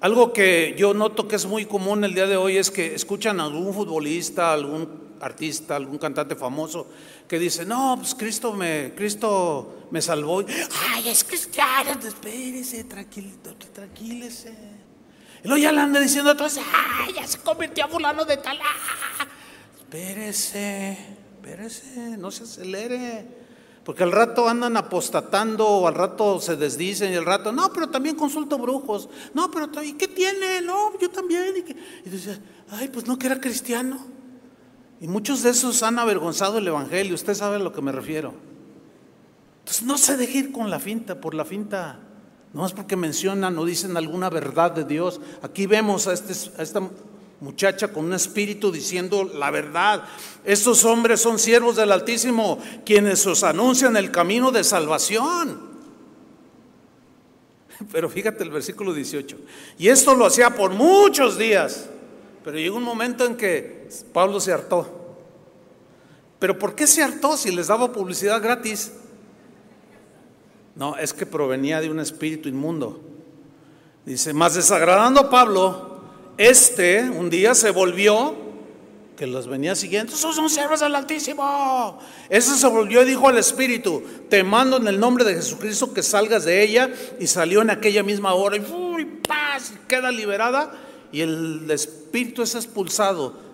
Algo que yo noto que es muy común el día de hoy es que escuchan a algún futbolista, algún artista, algún cantante famoso que dice, no, pues Cristo me, Cristo me salvó. Ay, es cristiano, espérese, tranquilito, tranquilese. Y luego ya le anda diciendo entonces, ay, ya se convirtió a fulano de tal. Ah, espérese, espérese, no se acelere. Porque al rato andan apostatando, al rato se desdicen, y al rato, no, pero también consulto brujos. No, pero ¿y qué tiene? No, yo también. Y, dice, ay, pues no que era cristiano. Y muchos de esos han avergonzado el Evangelio, usted sabe a lo que me refiero. Entonces no se deje ir con la finta, por la finta. No es porque mencionan o dicen alguna verdad de Dios. Aquí vemos a, este, a esta muchacha con un espíritu diciendo la verdad. Estos hombres son siervos del Altísimo, quienes os anuncian el camino de salvación. Pero fíjate el versículo 18. Y esto lo hacía por muchos días. Pero llegó un momento en que Pablo se hartó. ¿Pero por qué se hartó si les daba publicidad gratis? No, es que provenía de un espíritu inmundo. Dice, más desagradando a Pablo, este un día se volvió, que los venía siguiendo, esos son siervos del Altísimo. Ese se volvió y dijo al espíritu, te mando en el nombre de Jesucristo que salgas de ella. Y salió en aquella misma hora y paz, queda liberada y el espíritu es expulsado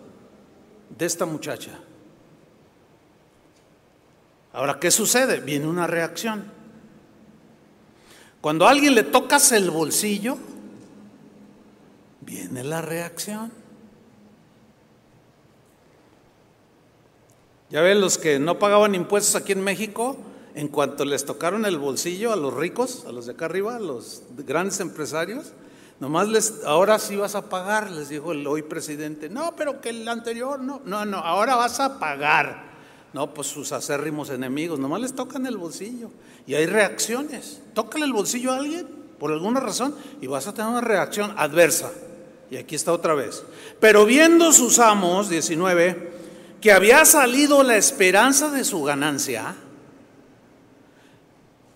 de esta muchacha. Ahora, ¿qué sucede? Viene una reacción. Cuando a alguien le tocas el bolsillo, viene la reacción. Ya ven, los que no pagaban impuestos aquí en México, en cuanto les tocaron el bolsillo a los ricos, a los de acá arriba, a los grandes empresarios, Nomás les, ahora sí vas a pagar, les dijo el hoy presidente. No, pero que el anterior no, no, no, ahora vas a pagar. No, pues sus acérrimos enemigos, nomás les tocan el bolsillo. Y hay reacciones. Tócale el bolsillo a alguien por alguna razón y vas a tener una reacción adversa. Y aquí está otra vez. Pero viendo sus amos, 19, que había salido la esperanza de su ganancia,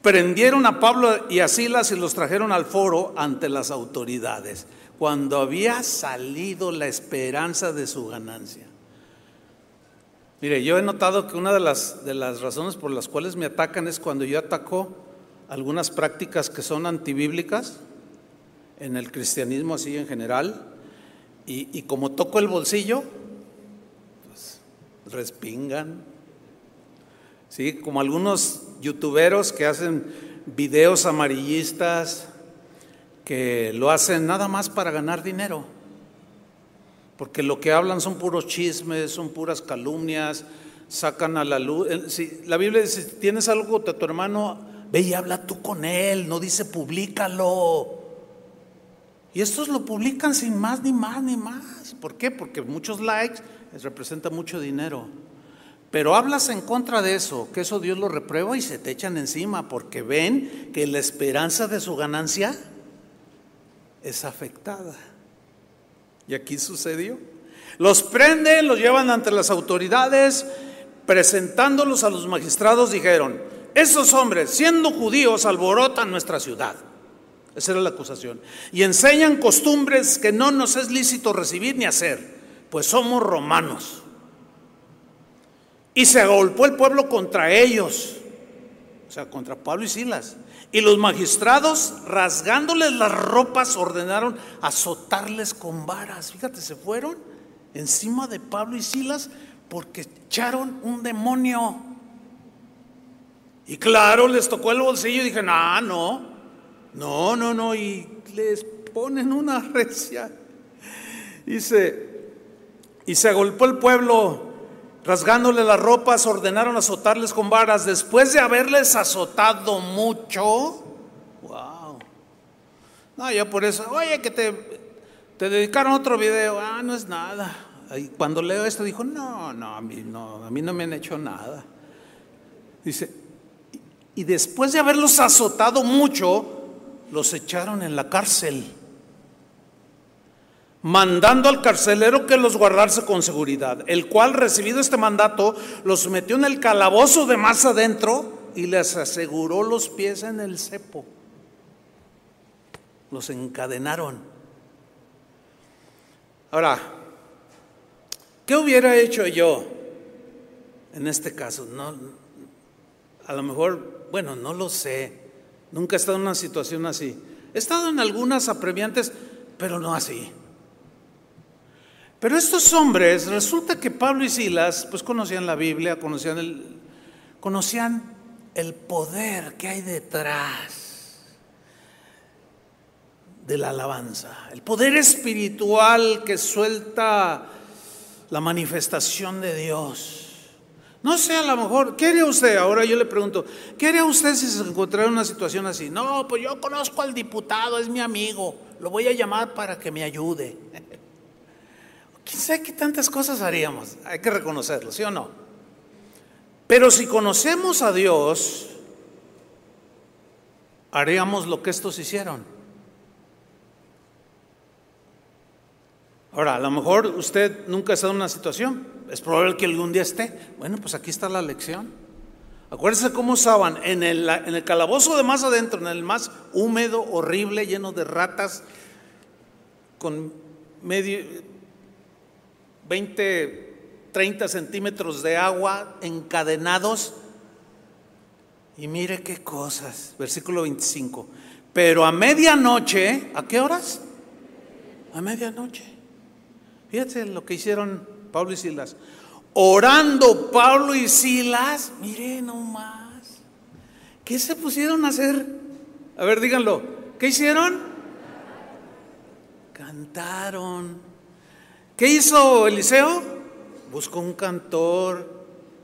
prendieron a Pablo y a Silas y los trajeron al foro ante las autoridades, cuando había salido la esperanza de su ganancia. Mire, yo he notado que una de las, de las razones por las cuales me atacan es cuando yo ataco algunas prácticas que son antibíblicas en el cristianismo así en general, y, como toco el bolsillo, pues respingan. ¿Sí? Como algunos youtuberos que hacen videos amarillistas, que lo hacen nada más para ganar dinero porque lo que hablan son puros chismes, son puras calumnias, sacan a la luz. Si, la Biblia dice, si tienes algo de tu hermano, ve y habla tú con él, no dice públicalo. Y estos lo publican sin más, ni más, ni más. ¿Por qué? Porque muchos likes representa mucho dinero. Pero hablas en contra de eso, que eso Dios lo reprueba y se te echan encima, porque ven que la esperanza de su ganancia es afectada. Y aquí sucedió. Los prenden, los llevan ante las autoridades, presentándolos a los magistrados, dijeron, esos hombres, siendo judíos, alborotan nuestra ciudad. Esa era la acusación. Y enseñan costumbres que no nos es lícito recibir ni hacer, pues somos romanos. Y se agolpó el pueblo contra ellos, o sea, contra Pablo y Silas. Y los magistrados, rasgándoles las ropas, ordenaron azotarles con varas. Fíjate, se fueron encima de Pablo y Silas porque echaron un demonio. Y claro, les tocó el bolsillo y dije, no, no, no, no, no. Y les ponen una recia. Se, y se agolpó el pueblo Rasgándole las ropas, ordenaron azotarles con varas. Después de haberles azotado mucho, wow. No, yo por eso, oye, que te, te dedicaron otro video. Ah, no es nada. Cuando leo esto, dijo, no, no, a mí no, a mí no me han hecho nada. Dice, y después de haberlos azotado mucho, los echaron en la cárcel mandando al carcelero que los guardase con seguridad, el cual, recibido este mandato, los metió en el calabozo de más adentro y les aseguró los pies en el cepo. Los encadenaron. Ahora, ¿qué hubiera hecho yo en este caso? No, a lo mejor, bueno, no lo sé. Nunca he estado en una situación así. He estado en algunas apremiantes, pero no así. Pero estos hombres, resulta que Pablo y Silas, pues conocían la Biblia, conocían el, conocían el poder que hay detrás de la alabanza, el poder espiritual que suelta la manifestación de Dios. No sé, a lo mejor, ¿qué haría usted? Ahora yo le pregunto, ¿qué haría usted si se encontrara en una situación así? No, pues yo conozco al diputado, es mi amigo, lo voy a llamar para que me ayude. ¿Quién sabe qué tantas cosas haríamos? Hay que reconocerlo, ¿sí o no? Pero si conocemos a Dios, haríamos lo que estos hicieron. Ahora, a lo mejor usted nunca ha estado en una situación, es probable que algún día esté. Bueno, pues aquí está la lección. Acuérdense cómo usaban en el, en el calabozo de más adentro, en el más húmedo, horrible, lleno de ratas, con medio, 20, 30 centímetros de agua encadenados. Y mire qué cosas, versículo 25. Pero a medianoche, ¿a qué horas? A medianoche. Fíjate lo que hicieron Pablo y Silas. Orando Pablo y Silas, mire nomás. ¿Qué se pusieron a hacer? A ver, díganlo. ¿Qué hicieron? Cantaron. ¿Qué hizo Eliseo? Buscó un cantor.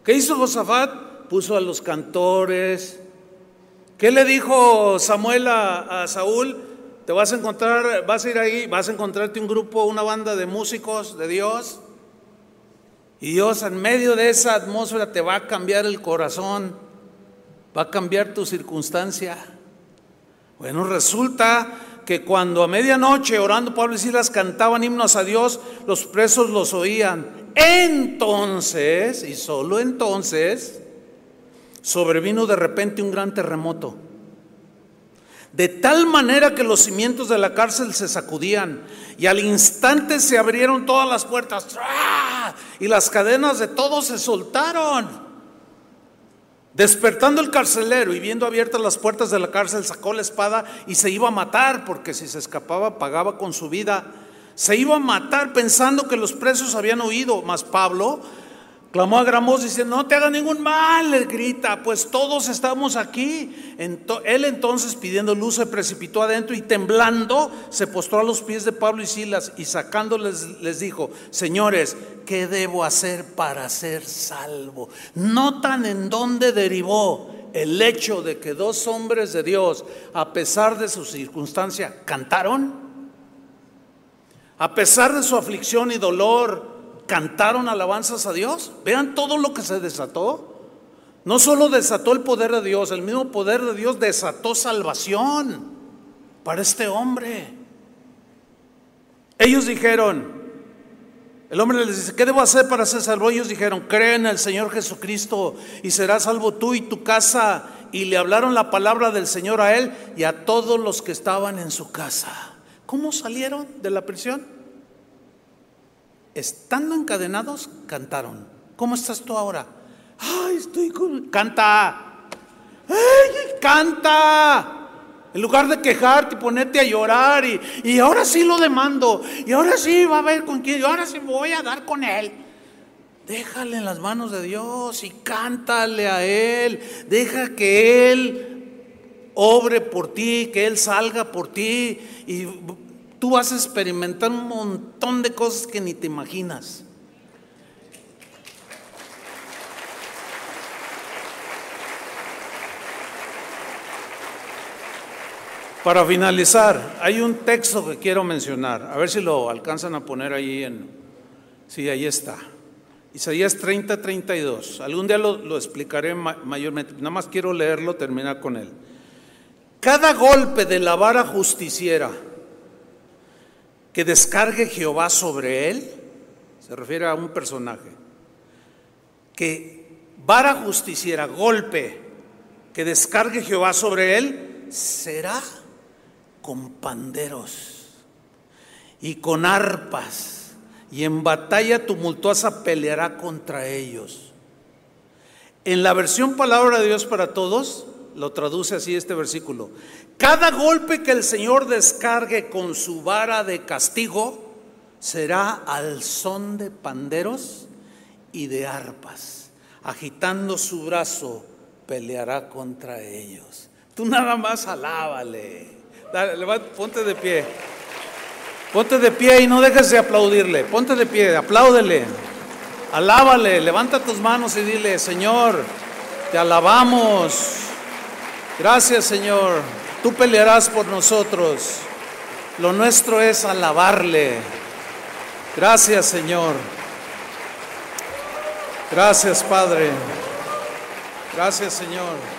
¿Qué hizo Josafat? Puso a los cantores. ¿Qué le dijo Samuel a, Saúl? Te vas a encontrar, vas a ir ahí, vas a encontrarte un grupo, una banda de músicos de Dios. Y Dios en medio de esa atmósfera te va a cambiar el corazón, va a cambiar tu circunstancia. Bueno, resulta que cuando a medianoche orando Pablo y Silas cantaban himnos a Dios, los presos los oían. Entonces, y solo entonces, sobrevino de repente un gran terremoto. De tal manera que los cimientos de la cárcel se sacudían y al instante se abrieron todas las puertas y las cadenas de todos se soltaron. Despertando el carcelero y viendo abiertas las puertas de la cárcel, sacó la espada y se iba a matar, porque si se escapaba pagaba con su vida. Se iba a matar pensando que los presos habían huido, mas Pablo Clamó a gran voz diciendo, no te haga ningún mal, le grita, pues todos estamos aquí. él entonces pidiendo luz se precipitó adentro y temblando se postró a los pies de Pablo y Silas y sacándoles les dijo, señores, ¿qué debo hacer para ser salvo? Notan en dónde derivó el hecho de que dos hombres de Dios, a pesar de su circunstancia, cantaron. A pesar de su aflicción y dolor, cantaron alabanzas a Dios. Vean todo lo que se desató. No solo desató el poder de Dios, el mismo poder de Dios desató salvación para este hombre. Ellos dijeron, el hombre les dice, ¿qué debo hacer para ser salvo? Ellos dijeron, cree en el Señor Jesucristo y serás salvo tú y tu casa. Y le hablaron la palabra del Señor a él y a todos los que estaban en su casa. ¿Cómo salieron de la prisión? Estando encadenados, cantaron. ¿Cómo estás tú ahora? Ay, estoy con... Canta. ¡Ay, canta! En lugar de quejarte y ponerte a llorar y, y, ahora sí lo demando, y ahora sí va a ver con quién, y ahora sí voy a dar con él. Déjale en las manos de Dios y cántale a Él. Deja que Él obre por ti, que Él salga por ti y tú vas a experimentar un montón de cosas que ni te imaginas. Para finalizar, hay un texto que quiero mencionar, a ver si lo alcanzan a poner ahí en... Sí, ahí está. Isaías 30, 32. Algún día lo, explicaré mayormente, nada más quiero leerlo, terminar con él. Cada golpe de la vara justiciera, que descargue Jehová sobre él, se refiere a un personaje, que vara justiciera, golpe, que descargue Jehová sobre él, será con panderos y con arpas, y en batalla tumultuosa peleará contra ellos. En la versión Palabra de Dios para Todos, lo traduce así este versículo. Cada golpe que el Señor descargue con su vara de castigo será al son de panderos y de arpas. Agitando su brazo, peleará contra ellos. Tú nada más alábale. ponte de pie. Ponte de pie y no dejes de aplaudirle. Ponte de pie, apláudele. Alábale, levanta tus manos y dile, Señor, te alabamos. Gracias, Señor. Tú pelearás por nosotros. Lo nuestro es alabarle. Gracias Señor. Gracias Padre. Gracias Señor.